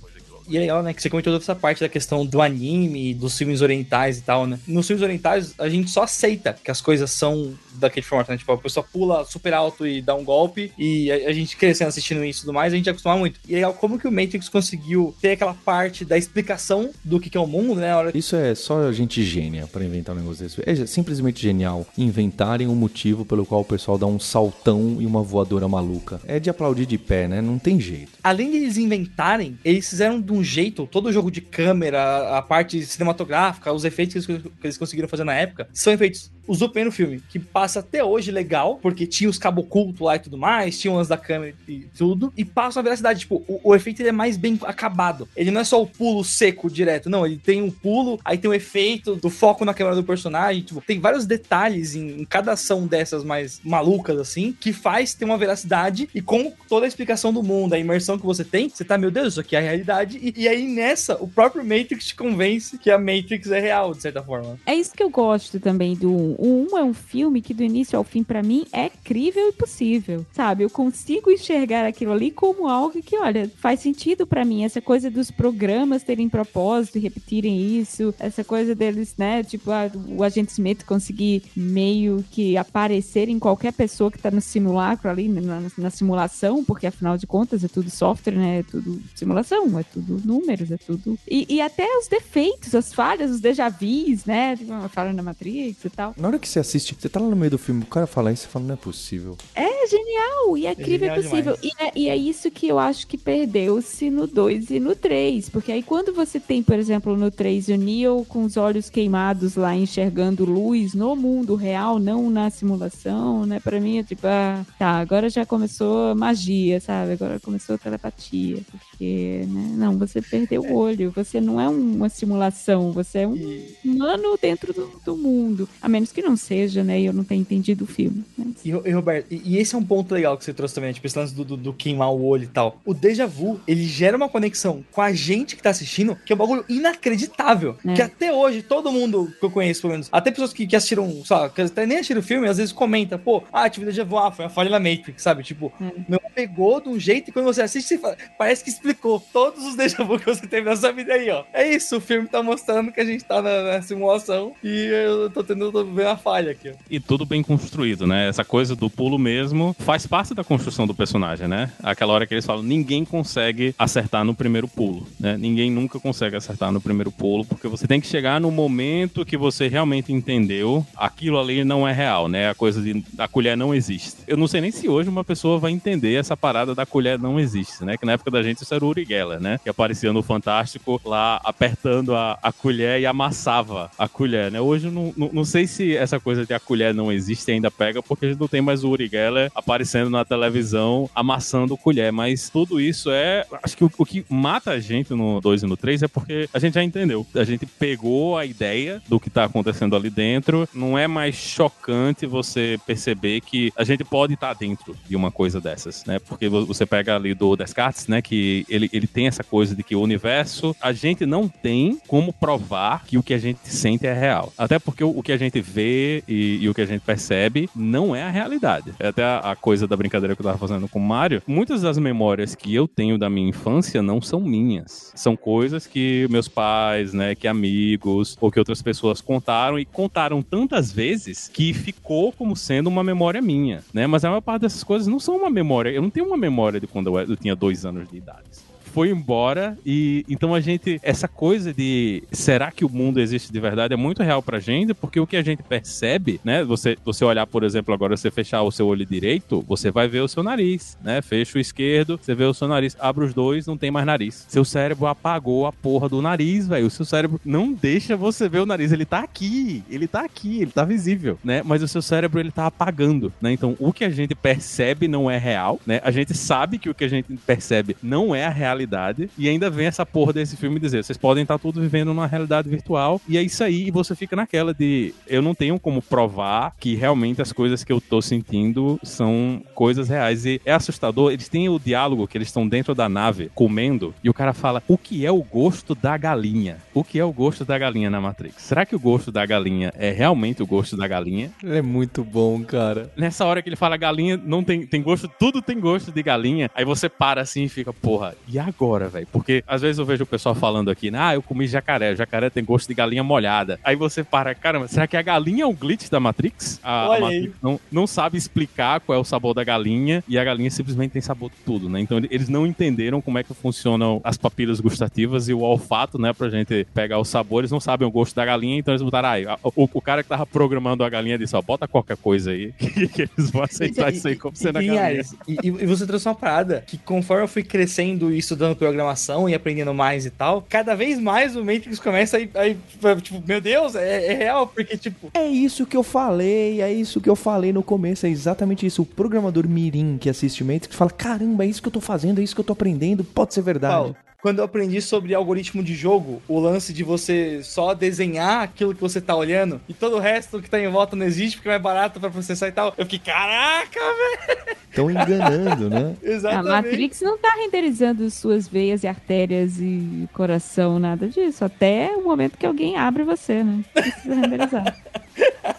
E é legal, né, que você comentou toda essa parte da questão do anime, dos filmes orientais e tal, né? Nos filmes orientais, a gente só aceita que as coisas são daquele formato, né? Tipo, a pessoa pula super alto e dá um golpe, e a, a gente crescendo assistindo isso e tudo mais, a gente acostuma muito. E é legal como que o Matrix conseguiu ter aquela parte da explicação do que, que é o mundo, né? Hora... Isso é só gente gênia para inventar um negócio desse. É simplesmente genial inventarem um motivo pelo qual o pessoal dá um saltão e uma voadora maluca. É de aplaudir de pé, né? Não tem jeito. Além de eles inventarem, eles fizeram de um jeito, todo jogo de câmera, a parte cinematográfica, os efeitos que eles, que eles conseguiram fazer na época, são efeitos usou no filme, que passa até hoje legal, porque tinha os cabos ocultos lá e tudo mais, tinha umas da câmera e tudo, e passa uma veracidade, tipo, o, o, efeito é mais bem acabado. Ele não é só o pulo seco direto, não, ele tem um pulo, aí tem o efeito do foco na câmera do personagem, tipo, tem vários detalhes em, em cada ação dessas mais malucas, assim, que faz ter uma veracidade e com toda a explicação do mundo, a imersão que você tem, você tá, meu Deus, isso aqui é a realidade, e, e aí nessa, o próprio Matrix te convence que a Matrix é real, de certa forma. É isso que eu gosto também do o 1 é um filme que do início ao fim, para mim, é crível e possível, sabe? Eu consigo enxergar aquilo ali como algo que, olha, faz sentido para mim. Essa coisa dos programas terem propósito e repetirem isso, essa coisa deles, né? Tipo, a, o agente Smith conseguir meio que aparecer em qualquer pessoa que tá no simulacro ali, na, na simulação, porque afinal de contas é tudo software, né? É tudo simulação, é tudo números, é tudo. E, e até os defeitos, as falhas, os déjà vus, né? Tipo, uma falha na Matrix e tal. Na hora que você assiste, você tá lá no meio do filme, o cara fala isso e fala, não é possível. É genial, e é, é incrível é possível. E é, e é, isso que eu acho que perdeu-se no 2 e no 3. Porque aí quando você tem, por exemplo, no 3 o Neo com os olhos queimados lá, enxergando luz no mundo real, não na simulação, né? Pra mim é tipo, ah, tá, agora já começou magia, sabe? Agora começou telepatia. Porque, né? Não, você perdeu o olho. Você não é uma simulação, você é um humano dentro do, do mundo. A menos que não seja, né? E eu não tenha entendido o filme. Mas... E, e, Roberto, e, e, esse é um ponto legal que você trouxe também, tipo, esse lance do, do, do, queimar o olho e tal. O déjà vu, ele gera uma conexão com a gente que tá assistindo, que é um bagulho inacreditável. É. Que até hoje, todo mundo que eu conheço, pelo menos, até pessoas que, que assistiram, sabe, que até nem assistiram o filme, às vezes comenta, pô, ah, tive déjà vu, ah, foi a falha da Matrix, sabe? Tipo, é. não pegou de um jeito e quando você assiste, você fala, parece que explicou todos os déjà vu que você teve na sua vida aí, ó. É isso, o filme tá mostrando que a gente tá na, na simulação e eu tô tentando a falha aqui. E tudo bem construído, né? Essa coisa do pulo mesmo faz parte da construção do personagem, né? Aquela hora que eles falam, ninguém consegue acertar no primeiro pulo, né? Ninguém nunca consegue acertar no primeiro pulo, porque você tem que chegar no momento que você realmente entendeu aquilo ali não é real, né? A coisa de a colher não existe. Eu não sei nem se hoje uma pessoa vai entender essa parada da colher não existe, né? Que na época da gente isso era o Uri Geller, né? Que aparecia no Fantástico lá apertando a, a colher e amassava a colher, né? Hoje eu não, não, não sei se essa coisa de a colher não existe ainda pega, porque a gente não tem mais o Uri Geller aparecendo na televisão amassando colher. Mas tudo isso é. Acho que o, o que mata a gente no 2 e no 3 é porque a gente já entendeu. A gente pegou a ideia do que tá acontecendo ali dentro. Não é mais chocante você perceber que a gente pode estar tá dentro de uma coisa dessas. né? Porque você pega ali do Descartes, né? Que ele, ele tem essa coisa de que o universo, a gente não tem como provar que o que a gente sente é real. Até porque o, o que a gente vê e, e, o que a gente percebe não é a realidade. É até a, a coisa da brincadeira que eu tava fazendo com o Mário. Muitas das memórias que eu tenho da minha infância não são minhas. São coisas que meus pais, né, que amigos ou que outras pessoas contaram e contaram tantas vezes que ficou como sendo uma memória minha, né? Mas a maior parte dessas coisas não são uma memória. Eu não tenho uma memória de quando eu, eu tinha dois anos de idade foi embora e então a gente essa coisa de será que o mundo existe de verdade é muito real pra gente, porque o que a gente percebe, né, você você olhar, por exemplo, agora você fechar o seu olho direito, você vai ver o seu nariz, né? Fecha o esquerdo, você vê o seu nariz, abre os dois, não tem mais nariz. Seu cérebro apagou a porra do nariz, velho. O seu cérebro não deixa você ver o nariz, ele tá aqui, ele tá aqui, ele tá visível, né? Mas o seu cérebro ele tá apagando, né? Então, o que a gente percebe não é real, né? A gente sabe que o que a gente percebe não é a realidade realidade. E ainda vem essa porra desse filme dizer: vocês podem estar tudo vivendo numa realidade virtual. E é isso aí. E você fica naquela de: eu não tenho como provar que realmente as coisas que eu tô sentindo são coisas reais. E é assustador. Eles têm o diálogo que eles estão dentro da nave comendo. E o cara fala: o que é o gosto da galinha? O que é o gosto da galinha na Matrix? Será que o gosto da galinha é realmente o gosto da galinha? É muito bom, cara. Nessa hora que ele fala galinha, não tem, tem gosto, tudo tem gosto de galinha. Aí você para assim e fica, porra, e agora, velho? Porque às vezes eu vejo o pessoal falando aqui, ah, eu comi jacaré, jacaré tem gosto de galinha molhada. Aí você para, caramba, será que a galinha é um glitch da Matrix? A, a Matrix não, não sabe explicar qual é o sabor da galinha e a galinha simplesmente tem sabor de tudo, né? Então eles não entenderam como é que funcionam as papilas gustativas e o olfato, né, pra gente pegar os sabores, não sabem o gosto da galinha, então eles botaram, ah, o, o cara que tava programando a galinha disse, ó, bota qualquer coisa aí, <laughs> que, eles vão aceitar e, isso aí como sendo a galinha. E, e, você trouxe uma parada que conforme eu fui crescendo e estudando programação e aprendendo mais e tal, cada vez mais o Matrix começa a, tipo, meu Deus, é, é, real, porque, tipo... É isso que eu falei, é isso que eu falei no começo, é exatamente isso. O programador mirim que assiste Matrix fala, caramba, é isso que eu tô fazendo, é isso que eu tô aprendendo, pode ser verdade. Paulo, quando eu aprendi sobre algoritmo de jogo, o lance de você só desenhar aquilo que você tá olhando e todo o resto que tá em volta não existe porque é mais barato para processar e tal. Eu fiquei, caraca, velho! Estão enganando, né? <laughs> Exatamente. A Matrix não tá renderizando suas veias e artérias e coração, nada disso. Até o momento que alguém abre você, né? Precisa renderizar. <laughs>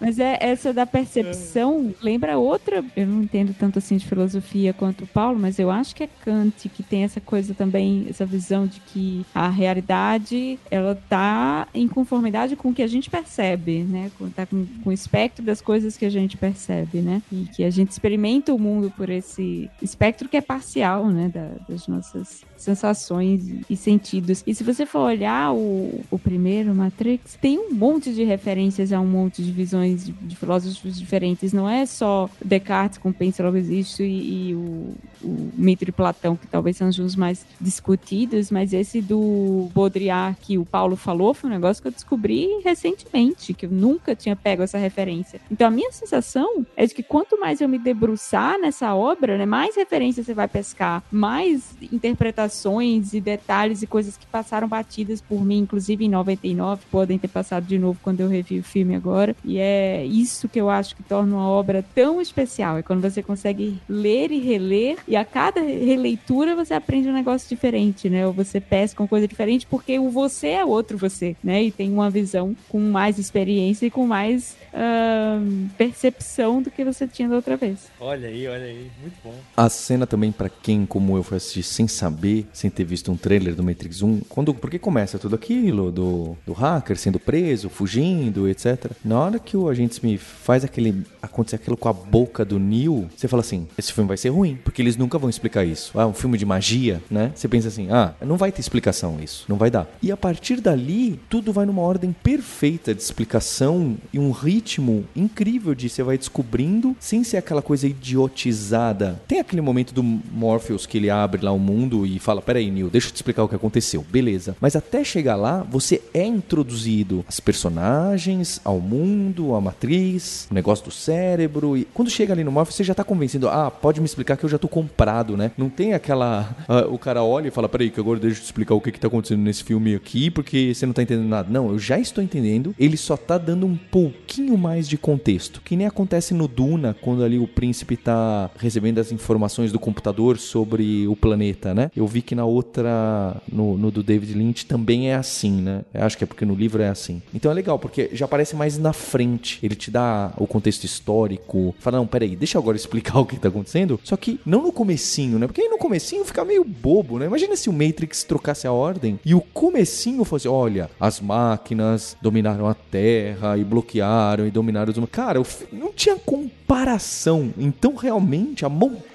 Mas é essa da percepção, lembra outra, eu não entendo tanto assim de filosofia quanto o Paulo, mas eu acho que é Kant que tem essa coisa também, essa visão de que a realidade, ela tá em conformidade com o que a gente percebe, né? Tá com, com o espectro das coisas que a gente percebe, né? E que a gente experimenta o mundo por esse espectro que é parcial, né? Da, das nossas sensações e sentidos. E se você for olhar o, o primeiro Matrix, tem um monte de referências a um monte de visões de, de filósofos diferentes. Não é só Descartes com Pensa Logo Existe e, e o, o mito Platão, que talvez sejam os mais discutidos, mas esse do Baudrillard que o Paulo falou foi um negócio que eu descobri recentemente, que eu nunca tinha pego essa referência. Então a minha sensação é de que quanto mais eu me debruçar nessa obra, né, mais referências você vai pescar, mais interpretações e detalhes e coisas que passaram batidas por mim, inclusive em 99, podem ter passado de novo quando eu revi o filme agora. E é isso que eu acho que torna uma obra tão especial, é quando você consegue ler e reler e a cada releitura você aprende um negócio diferente, né? Ou você pesca uma coisa diferente porque o você é outro você, né? E tem uma visão com mais experiência e com mais uh, percepção do que você tinha da outra vez. Olha aí, olha aí, muito bom. A cena também, para quem como eu foi assistir sem saber, sem ter visto um trailer do Matrix 1, quando, porque começa tudo aquilo do, do hacker sendo preso, fugindo, etc. Na hora que o agente Smith faz aquele acontecer aquilo com a boca do Neo, você fala assim: esse filme vai ser ruim, porque eles nunca vão explicar isso. Ah, um filme de magia, né? Você pensa assim: ah, não vai ter explicação isso, não vai dar. E a partir dali, tudo vai numa ordem perfeita de explicação e um ritmo ritmo incrível de você vai descobrindo, sem ser aquela coisa idiotizada. Tem aquele momento do Morpheus que ele abre lá o mundo e fala: Peraí, Neil, deixa eu te explicar o que aconteceu. Beleza. Mas até chegar lá, você é introduzido às personagens, ao mundo, a matriz, o negócio do cérebro. E quando chega ali no Morpheus, você já tá convencido, ah, pode me explicar que eu já tô comprado, né? Não tem aquela. <laughs> ah, o cara olha e fala, peraí, que agora deixa eu te explicar o que que tá acontecendo nesse filme aqui, porque você não tá entendendo nada. Não, eu já estou entendendo, ele só tá dando um pouquinho mais de contexto. Que nem acontece no Duna, quando ali o príncipe tá recebendo as informações do computador sobre o planeta, né? Eu vi que na outra, no, no do David Lynch, também é assim, né? Eu acho que é porque no livro é assim. Então é legal, porque já aparece mais na frente. Ele te dá o contexto histórico. Fala, não, peraí, deixa eu agora explicar <laughs> o que tá acontecendo. Só que não no comecinho, né? Porque aí no comecinho fica meio bobo, né? Imagina se o Matrix trocasse a ordem e o comecinho fosse, olha, as máquinas dominaram a Terra e bloquearam e dominaram os humanos. Cara, não tinha comparação. Então, realmente, a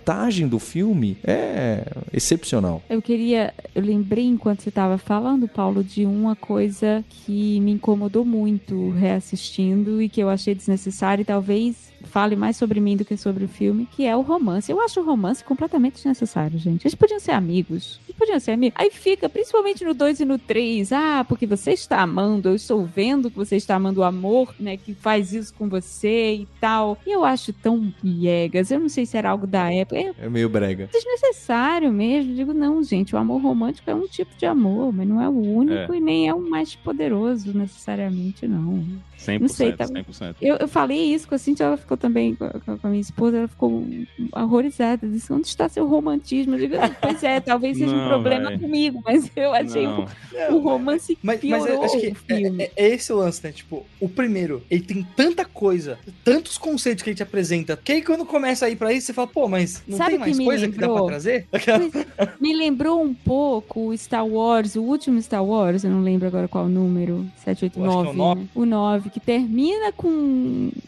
montagem do filme é excepcional. Eu queria. Eu lembrei enquanto você estava falando, Paulo, de uma coisa que me incomodou muito reassistindo e que eu achei desnecessário e talvez fale mais sobre mim do que sobre o filme, que é o romance. Eu acho o romance completamente desnecessário, gente. Eles podiam ser amigos. Eles podiam ser amigos. Aí fica, principalmente no 2 e no 3, ah, porque você está amando, eu estou vendo que você está amando o amor, né, que faz isso com você e tal. E eu acho tão piegas. Eu não sei se era algo da época. É É meio brega. desnecessário mesmo. Digo, não, gente, o amor romântico é um tipo de amor, mas não é o único É. e nem é o mais poderoso necessariamente, não. 100%, Não sei, tá- 100%. Eu, eu falei isso com a Cintia, ela ficou também com a, com a minha esposa, ela ficou horrorizada. Disse, onde está seu romantismo? Eu digo, "Ah, pois é, talvez seja um Não, problema véi. comigo, mas eu achei Não. o, o romance Mas, mas piorou eu acho que o filme. é, é- é esse o lance, né? Tipo, o primeiro, ele tem tanta coisa, tantos conceitos que ele te apresenta, que aí quando começa a ir pra isso, você fala, pô, mas não Sabe tem mais que me coisa que dá pra lembrou? trazer? Me lembrou um pouco o Star Wars, o último Star Wars, eu não lembro agora qual o número, 789, Eu acho que é o nove. né? o 9, que termina com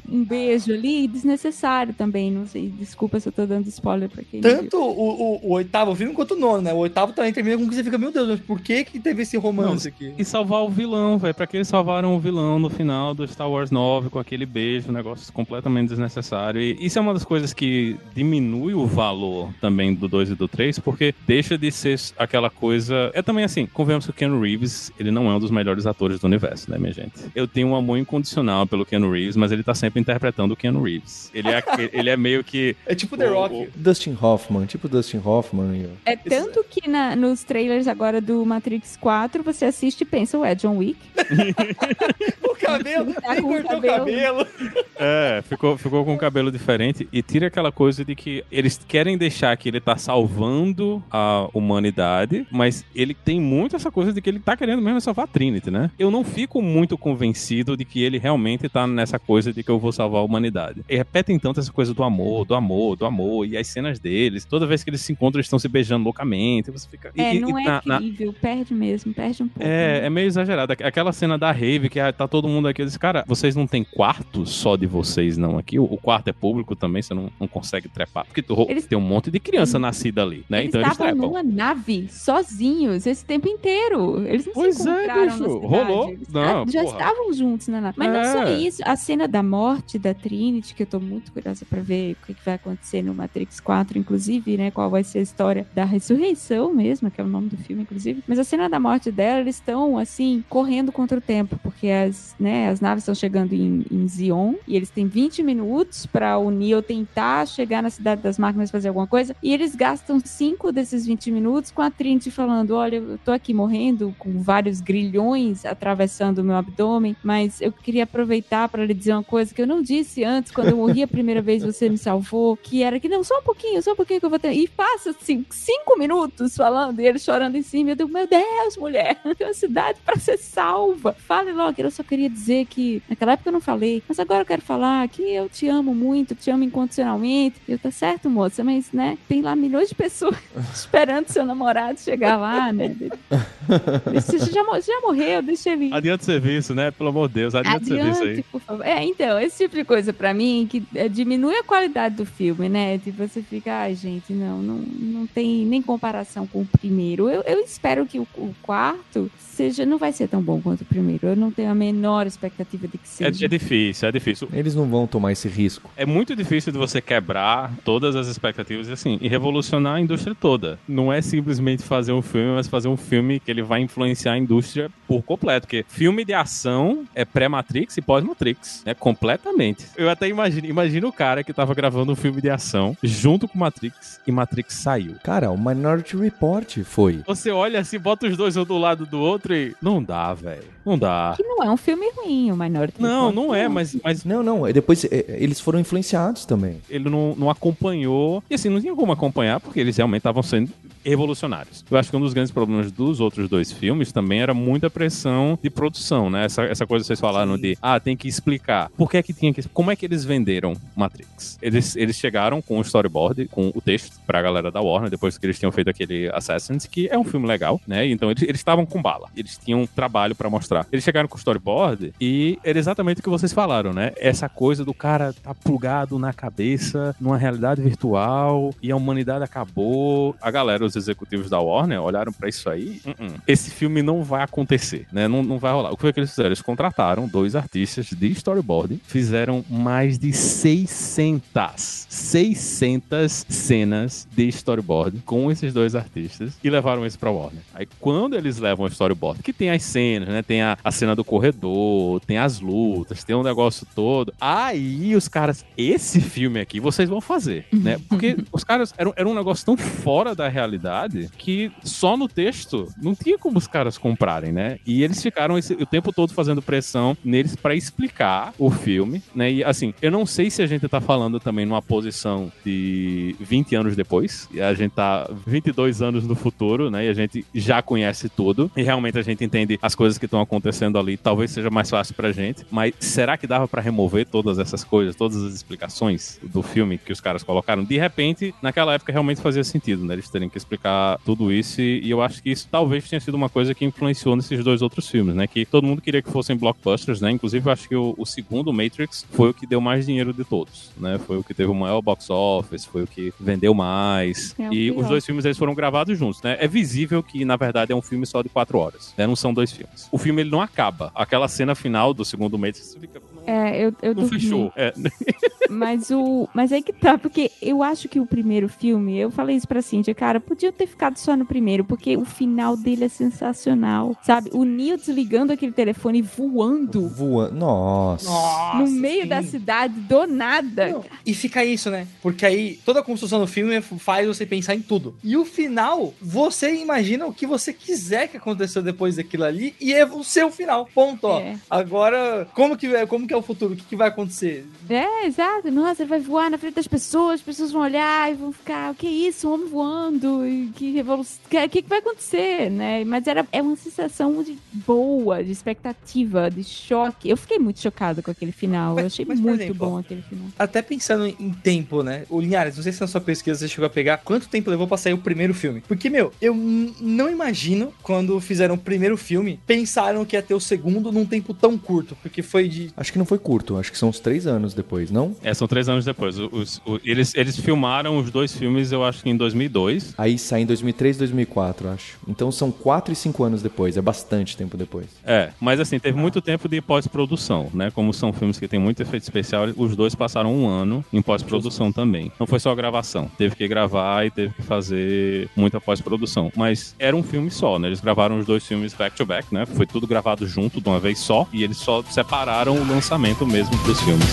um beijo ali, desnecessário também, não sei, desculpa se eu tô dando spoiler pra quem não. Tanto o, o, o oitavo filme quanto o nono, né? O oitavo também termina com que você fica, meu Deus, mas por que que teve esse romance aqui? E salvar o vilão, velho. Pra que eles salvaram o vilão no final do Star Wars 9 com aquele beijo, um negócio completamente desnecessário. E isso é uma das coisas que diminui o valor também do 2 e do 3, porque deixa de ser aquela coisa. É também assim, convenhamos que o Keanu Reeves, ele não é um dos melhores atores do universo, né, minha gente? Eu tenho um amor incondicional pelo Keanu Reeves, mas ele tá sempre interpretando o Keanu Reeves. Ele é, ele é meio que. <laughs> É tipo The O- Rock. Dustin Hoffman, tipo Dustin Hoffman. e- É tanto que na- nos trailers agora do Matrix 4, você assiste e pensa, ué, John Wick? <laughs> O cabelo, Tá ele o cortou o cabelo. cabelo. É, ficou, ficou com um cabelo diferente e tira aquela coisa de que eles querem deixar que ele tá salvando a humanidade, mas ele tem muito essa coisa de que ele tá querendo mesmo salvar a Trinity, né? Eu não fico muito convencido de que ele realmente tá nessa coisa de que eu vou salvar a humanidade. Repetem tanto essa coisa do amor, do amor, do amor, e as cenas deles, toda vez que eles se encontram, eles estão se beijando loucamente, você fica... É, e- não e é na- na- incrível, perde mesmo, perde um pouco. é, né? é meio exagerado. Aqu- Aquela cena da rave que ah, tá todo mundo aqui. Eu disse, cara, vocês não tem quarto só de vocês, não, aqui? O, o quarto é público também, você não, não consegue trepar. Porque tu- Eles- tem um monte de criança nascida ali, né? Eles então eles estavam trepam. numa nave, sozinhos, esse tempo inteiro. Eles não Pois se é, encontraram bicho, na cidade. rolou. Eles Não, já porra. estavam juntos na nave. Mas não só É. isso, a cena da morte da Trinity, que eu tô muito curiosa pra ver o que, vai acontecer no Matrix 4, inclusive, né? Qual vai ser a história da ressurreição mesmo, que é o nome do filme, inclusive. Mas a cena da morte dela, eles estão, assim, correndo contra o tempo, porque as, né, as naves estão chegando em, em Zion e eles têm 20 minutos pra o Neo tentar chegar na cidade das máquinas fazer alguma coisa. E eles gastam 5 desses 20 minutos com a Trinity falando: Olha, eu tô aqui morrendo com vários grilhões atravessando o meu abdômen, mas eu queria aproveitar pra lhe dizer uma coisa que eu não disse antes, quando eu morri a primeira vez, você me salvou, que era que não, só um pouquinho, só um pouquinho que eu vou ter. E passa assim, cinco minutos falando, e ele chorando em cima. Eu digo, meu Deus, mulher, <laughs> tem uma cidade pra ser salva. Fale logo, eu só queria dizer que naquela época eu não falei, mas agora eu quero falar que eu te amo muito, te amo incondicionalmente. Eu tá certo, moça, mas né, tem lá milhões de pessoas <laughs> esperando seu namorado chegar lá, né? Você já, já morreu, deixa ele ir. Adianta o serviço, né? Pelo amor de Deus, adianta o serviço aí. Por favor. É, então, esse tipo de coisa pra mim que é, diminui a qualidade do filme, né? Tipo, você fica, ai, gente, não, não, não tem nem comparação com o primeiro. Eu, eu espero que o, o quarto seja, não vai ser tão bom quanto o primeiro. Eu não tenho a menor expectativa de que É, seja. é difícil, é difícil. Eles não vão tomar esse risco. É muito difícil de você quebrar todas as expectativas e assim, e revolucionar a indústria toda. Não é simplesmente fazer um filme, mas fazer um filme que ele vai influenciar a indústria por completo. Porque filme de ação é pré-Matrix e pós-Matrix. É completamente. Eu até imagino, imagino o cara que tava gravando um filme de ação junto com Matrix e Matrix saiu. Cara, o Minority Report foi. Você olha assim, bota os dois um do lado do outro e. Não dá, velho. Não dá. Que não é um filme ruim, o Minority Não, Report, não é, mas, mas Não, não. é Depois é, eles foram influenciados também. ele não, não acompanhou. E assim, não tinha como acompanhar, porque eles realmente estavam sendo revolucionários. Eu acho que um dos grandes problemas dos outros dois filmes também era muita pressão de produção, né? Essa, essa coisa que vocês falaram de, ah, tem que explicar. Por que é que tinha que. Como é que eles venderam Matrix? Eles, eles chegaram com o storyboard, com o texto pra galera da Warner, depois que eles tinham feito aquele Assassins, que é um filme legal, né? Então eles eles estavam com bala. Eles tinham trabalho pra mostrar. Eles chegaram com o storyboard e era exatamente o que vocês falaram, né? Essa coisa do cara tá plugado na cabeça, numa realidade virtual, e a humanidade acabou. A galera, os executivos da Warner, olharam pra isso aí. "Uh-uh, Esse filme não vai acontecer, né? Não, não vai rolar. O que foi que eles fizeram? Eles contrataram dois artistas de storyboard, fizeram mais de 600, 600 cenas de storyboard com esses dois artistas e levaram isso pra Warner. Aí quando eles levam o storyboard, que tem as cenas, né? Tem a, a cena do corredor, tem as lutas, tem um negócio todo. Aí os caras, esse filme aqui vocês vão fazer, né? Porque os caras eram, era um negócio tão fora da realidade que só no texto não tinha como os caras comprarem, né? E eles ficaram esse- o tempo todo fazendo pressão neles pra explicar o filme, né? E assim, eu não sei se a gente tá falando também numa posição de 20 anos depois, e a gente tá 22 anos no futuro, né? E a gente já conhece tudo, e realmente a gente entende as coisas que estão acontecendo ali, talvez seja mais fácil pra gente, mas será que dava pra remover todas essas coisas, todas as explicações do filme que os caras colocaram? De repente, naquela época realmente fazia sentido, né? Eles terem que explicar tudo isso, e, eu acho que isso talvez tenha sido uma coisa que influenciou nesses dois outros filmes, né? Que todo mundo queria que fossem blockbusters, né? Inclusive, eu acho que o, o segundo Matrix foi o que deu mais dinheiro de todos, né? Foi o que teve o maior box office, foi o que vendeu mais. É e pior. os dois filmes eles foram gravados juntos, né? É visível que, na verdade, é um filme só de quatro horas, né? Não são dois filmes. O filme ele não acaba. Aquela cena final do segundo Matrix fica. É, eu, eu não dormi. fechou. É, Mas o. Mas aí que tá, porque eu acho que o primeiro filme, eu falei isso pra Cintia, cara, podia ter ficado só no primeiro, porque o final dele é sensacional. Sabe? O Neo desligando aquele telefone e voando Voando. Nossa. no meio sim. da cidade, do nada. Não, E fica isso, né? Porque aí toda a construção do filme faz você pensar em tudo. E o final, você imagina o que você quiser que aconteceu depois daquilo ali e é o seu final. Ponto, ó. É. Agora, como que, é- como que é o futuro? O que, que vai acontecer? É, exato. Nossa, ele vai voar na frente das pessoas, as pessoas vão olhar e vão ficar, o que é isso? Um homem voando, e que revolução. O que, que vai acontecer, né? Mas era, é uma sensação de boa, de expectativa, de choque. Eu fiquei muito chocada com aquele final. Mas- eu achei mas, muito exemplo, bom aquele final. Até pensando em tempo, né? O Linhares, não sei se na sua pesquisa você chegou a pegar quanto tempo levou pra sair o primeiro filme. Porque, meu, eu não imagino quando fizeram o primeiro filme, pensaram que ia ter o segundo num tempo tão curto. Porque foi de. Acho que não foi curto, acho que são uns três anos depois, não? É, são três anos depois. Os- o- eles, eles filmaram os dois filmes, eu acho que em 2002. Aí sai em 2003, 2004, acho. Então são quatro e cinco anos depois, é bastante tempo depois. É, mas assim, teve muito tempo de pós-produção, né? Como são filmes que tem muito efeito especial, os dois passaram um ano em pós-produção também. Não foi só gravação. Teve que gravar e teve que fazer muita pós-produção. Mas era um filme só, né? Eles gravaram os dois filmes back-to-back, né? Foi tudo gravado junto de uma vez só. E eles só separaram o lançamento mesmo dos filmes.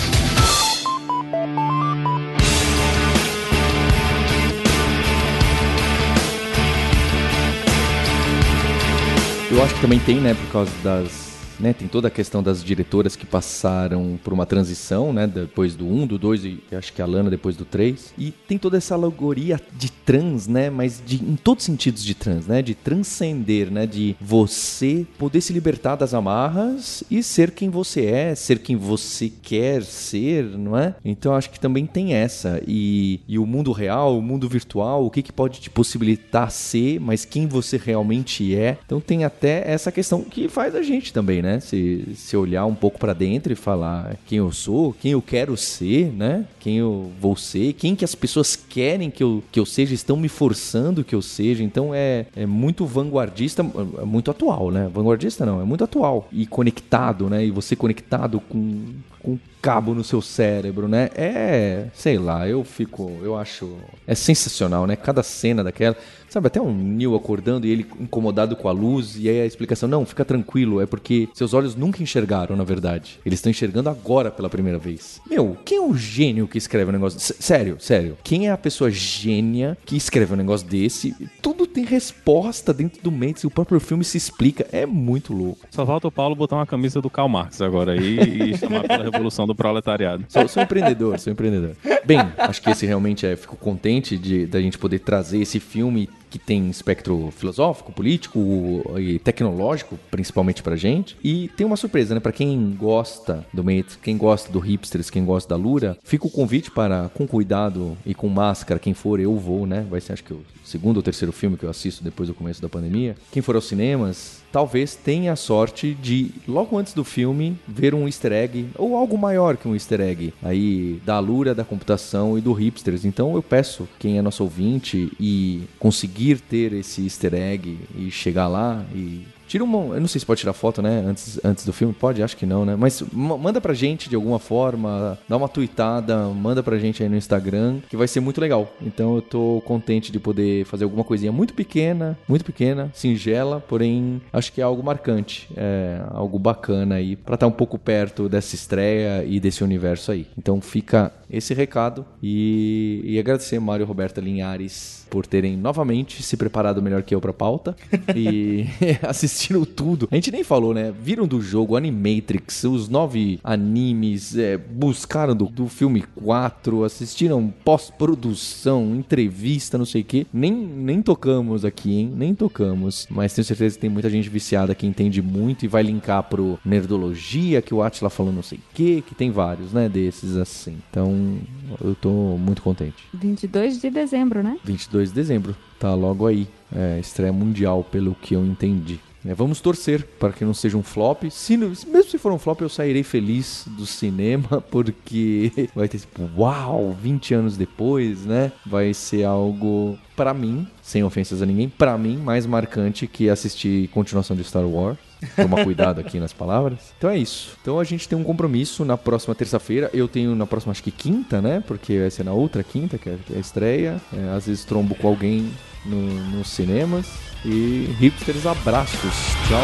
Eu acho que também tem, né, por causa das. Né, tem toda a questão das diretoras que passaram por uma transição, né? Depois do 1, do 2 e acho que a Lana depois do 3. E tem toda essa alegoria de trans, né? Mas de, em todos os sentidos de trans, né? De transcender, né? De você poder se libertar das amarras e ser quem você é, ser quem você quer ser, não é? Então acho que também tem essa. E, e o mundo real, o mundo virtual, o que, que pode te possibilitar ser, mas quem você realmente é. Então tem até essa questão que faz a gente também, né? Se, se olhar um pouco para dentro e falar quem eu sou, quem eu quero ser, né? Quem eu vou ser, quem que as pessoas querem que eu, que eu seja, estão me forçando que eu seja. Então é, é muito vanguardista, é muito atual, né? Vanguardista não, é muito atual e conectado, né? E você conectado com, com cabo no seu cérebro, né? É, sei lá, eu fico, eu acho, é sensacional, né? Cada cena daquela, sabe, até um Neil acordando e ele incomodado com a luz e aí a explicação, não, fica tranquilo, é porque seus olhos nunca enxergaram, na verdade. Eles estão enxergando agora pela primeira vez. Meu, quem é o gênio que escreve um negócio? S sério, sério. Quem é a pessoa gênia que escreve um negócio desse? Tudo tem resposta dentro do Matrix, o próprio filme se explica, é muito louco. Só falta o Paulo botar uma camisa do Karl Marx agora aí e <laughs> chamar pela revolução do proletariado. Sou, sou empreendedor, sou empreendedor. Bem, acho que esse realmente é. Fico contente de da gente poder trazer esse filme que tem espectro filosófico, político e tecnológico, principalmente pra gente. E tem uma surpresa, né? Pra quem gosta do Matrix, quem gosta do Hipsters, quem gosta da Lura, fica o convite para, com cuidado e com máscara, quem for, eu vou, né? Vai ser, acho que, o segundo ou terceiro filme que eu assisto depois do começo da pandemia. Quem for aos cinemas, talvez tenha a sorte de, logo antes do filme, ver um easter egg, ou algo maior que um easter egg, aí da Lura, da computação e do Hipsters. Então eu peço, quem é nosso ouvinte e conseguir ter esse easter egg e chegar lá e Tira uma. Eu não sei se pode tirar foto, né? Antes, antes do filme. Pode? Acho que não, né? Mas manda pra gente de alguma forma. Dá uma tweetada. Manda pra gente aí no Instagram. Que vai ser muito legal. Então eu tô contente de poder fazer alguma coisinha muito pequena. Muito pequena. Singela. Porém, acho que é algo marcante. É algo bacana aí. Pra estar um pouco perto dessa estreia e desse universo aí. Então fica esse recado. E, e agradecer Mário Roberta Linhares por terem novamente se preparado melhor que eu pra pauta. <laughs> e assistir <laughs> assistiram tudo. A gente nem falou, né? Viram do jogo Animatrix, os nove animes, é, buscaram do, do filme 4, assistiram pós-produção, entrevista, não sei o quê. Nem, nem tocamos aqui, hein? Nem tocamos. Mas tenho certeza que tem muita gente viciada que entende muito e vai linkar pro Nerdologia, que o Atila falou não sei o quê, que tem vários, né? Desses assim. Então, eu tô muito contente. 22 de dezembro, né? 22 de dezembro. Tá logo aí. É, estreia mundial, pelo que eu entendi. É, vamos torcer para que não seja um flop. Se, mesmo se for um flop, eu sairei feliz do cinema, <laughs> porque vai ter tipo, uau, 20 anos depois, né? Vai ser algo, para mim, sem ofensas a ninguém, para mim, mais marcante que assistir continuação de Star Wars. Toma cuidado aqui nas palavras. Então é isso. Então a gente tem um compromisso na próxima terça-feira. Eu tenho na próxima, acho que quinta, né? Porque vai ser na outra quinta, que é a estreia. É, às vezes trombo com alguém no, nos cinemas. E hipsters, abraços. Tchau.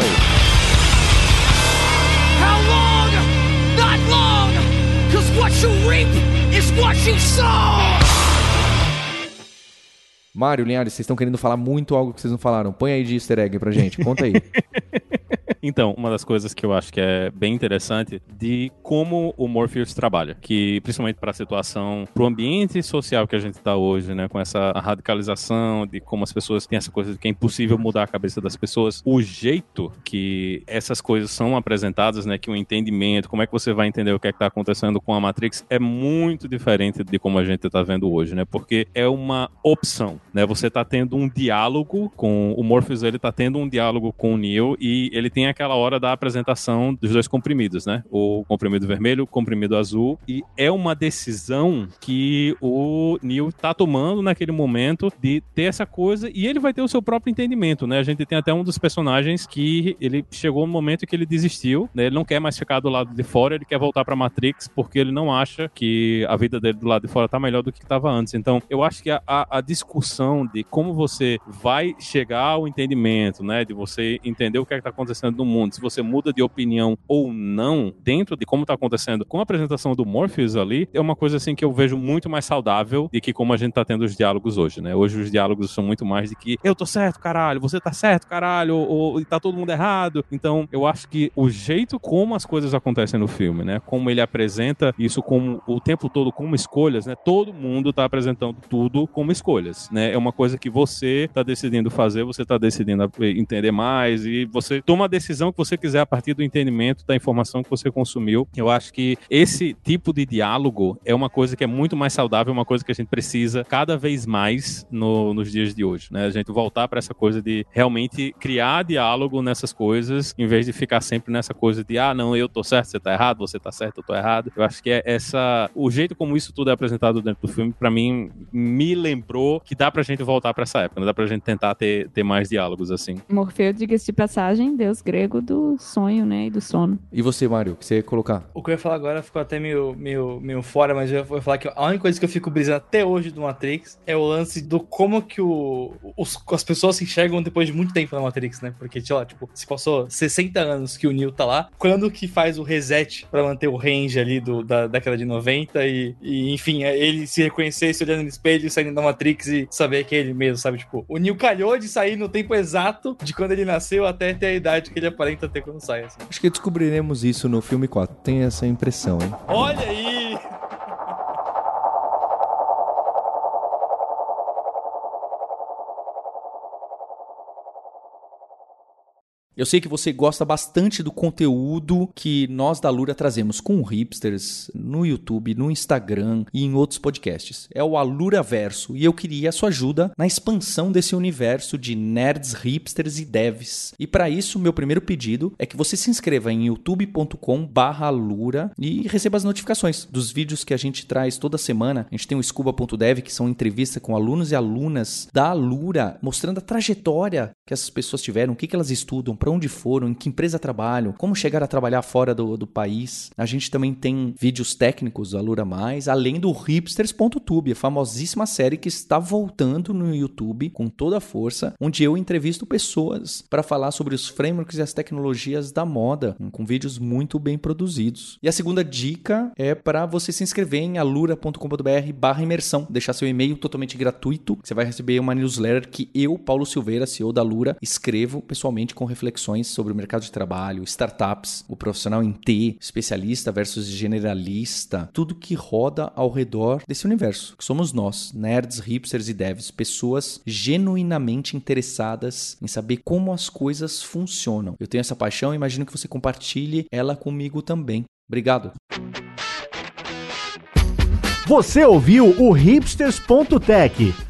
Mário, Linhares, vocês estão querendo falar muito algo que vocês não falaram. Põe aí de easter egg pra gente, conta aí. <laughs> Então, uma das coisas que eu acho que é bem interessante de como o Morpheus trabalha, que principalmente para a situação, para o ambiente social que a gente está hoje, né, com essa radicalização de como as pessoas têm essa coisa de que é impossível mudar a cabeça das pessoas, o jeito que essas coisas são apresentadas, né, que o entendimento, como é que você vai entender o que é está acontecendo com a Matrix é muito diferente de como a gente está vendo hoje, né, porque é uma opção, né, você está tendo um diálogo com o Morpheus, ele está tendo um diálogo com o Neo e ele tem aquela hora da apresentação dos dois comprimidos, né? O comprimido vermelho, o comprimido azul. E é uma decisão que o Neil tá tomando naquele momento de ter essa coisa e ele vai ter o seu próprio entendimento, né? A gente tem até um dos personagens que ele chegou no momento que ele desistiu, né? Ele não quer mais ficar do lado de fora, ele quer voltar pra Matrix porque ele não acha que a vida dele do lado de fora tá melhor do que estava antes. Então, eu acho que a, a discussão de como você vai chegar ao entendimento, né? De você entender o que é que tá acontecendo do mundo, se você muda de opinião ou não dentro de como tá acontecendo com a apresentação do Morpheus ali, é uma coisa assim que eu vejo muito mais saudável de que como a gente tá tendo os diálogos hoje, né? Hoje os diálogos são muito mais de que eu tô certo, caralho, você tá certo, caralho, ou, ou tá todo mundo errado. Então, eu acho que o jeito como as coisas acontecem no filme, né? Como ele apresenta isso como o tempo todo como escolhas, né? Todo mundo tá apresentando tudo como escolhas, né? É uma coisa que você tá decidindo fazer, você tá decidindo entender mais e você toma a decisão que você quiser a partir do entendimento da informação que você consumiu. Eu acho que esse tipo de diálogo é uma coisa que é muito mais saudável, uma coisa que a gente precisa cada vez mais no, nos dias de hoje, né? A gente voltar para essa coisa de realmente criar diálogo nessas coisas, em vez de ficar sempre nessa coisa de ah, não, eu tô certo, você tá errado, você tá certo, eu tô errado. Eu acho que é essa o jeito como isso tudo é apresentado dentro do filme, para mim me lembrou que dá pra gente voltar para essa época, né? dá pra gente tentar ter, ter mais diálogos assim. Morfeu, diga-se de passagem, deus grego do sonho, né, e do sono. E você, Mário, o que você ia colocar? O que eu ia falar agora ficou até meio, meio, meio fora, mas eu vou falar que a única coisa que eu fico brisando até hoje do Matrix é o lance do como que o, os, as pessoas se enxergam depois de muito tempo na Matrix, né? Porque, sei lá, tipo, se passou 60 anos que o Neo tá lá, quando que faz o reset para manter o range ali do, da década de 90 e, e, enfim, é ele se reconhecer, se olhando no espelho, saindo da Matrix e saber que é ele mesmo, sabe? Tipo, o Neo calhou de sair no tempo exato de quando ele nasceu até ter a idade que ele aparenta ter quando sai, assim. Acho que descobriremos isso no filme 4. Tem essa impressão, hein? Olha aí! Eu sei que você gosta bastante do conteúdo que nós da Lura trazemos com hipsters no YouTube, no Instagram e em outros podcasts. É o Alura Verso e eu queria a sua ajuda na expansão desse universo de nerds, hipsters e devs. E para isso, meu primeiro pedido é que você se inscreva em youtube.com/alura e receba as notificações dos vídeos que a gente traz toda semana. A gente tem o scuba.dev que são entrevistas com alunos e alunas da Alura, mostrando a trajetória que essas pessoas tiveram, o que, que elas estudam, para onde foram, em que empresa trabalham, como chegar a trabalhar fora do, do país. A gente também tem vídeos técnicos do Alura Mais, além do hipsters.tube, a famosíssima série que está voltando no YouTube com toda a força, onde eu entrevisto pessoas para falar sobre os frameworks e as tecnologias da moda, com vídeos muito bem produzidos. E a segunda dica é para você se inscrever em alura.com.br imersão, deixar seu e-mail totalmente gratuito, você vai receber uma newsletter que eu, Paulo Silveira, CEO da Alura, escrevo pessoalmente com reflexões sobre o mercado de trabalho, startups, o profissional em T, especialista versus generalista, tudo que roda ao redor desse universo, que somos nós, nerds, hipsters e devs, pessoas genuinamente interessadas em saber como as coisas funcionam. Eu tenho essa paixão e imagino que você compartilhe ela comigo também. Obrigado. Você ouviu o hipsters.tech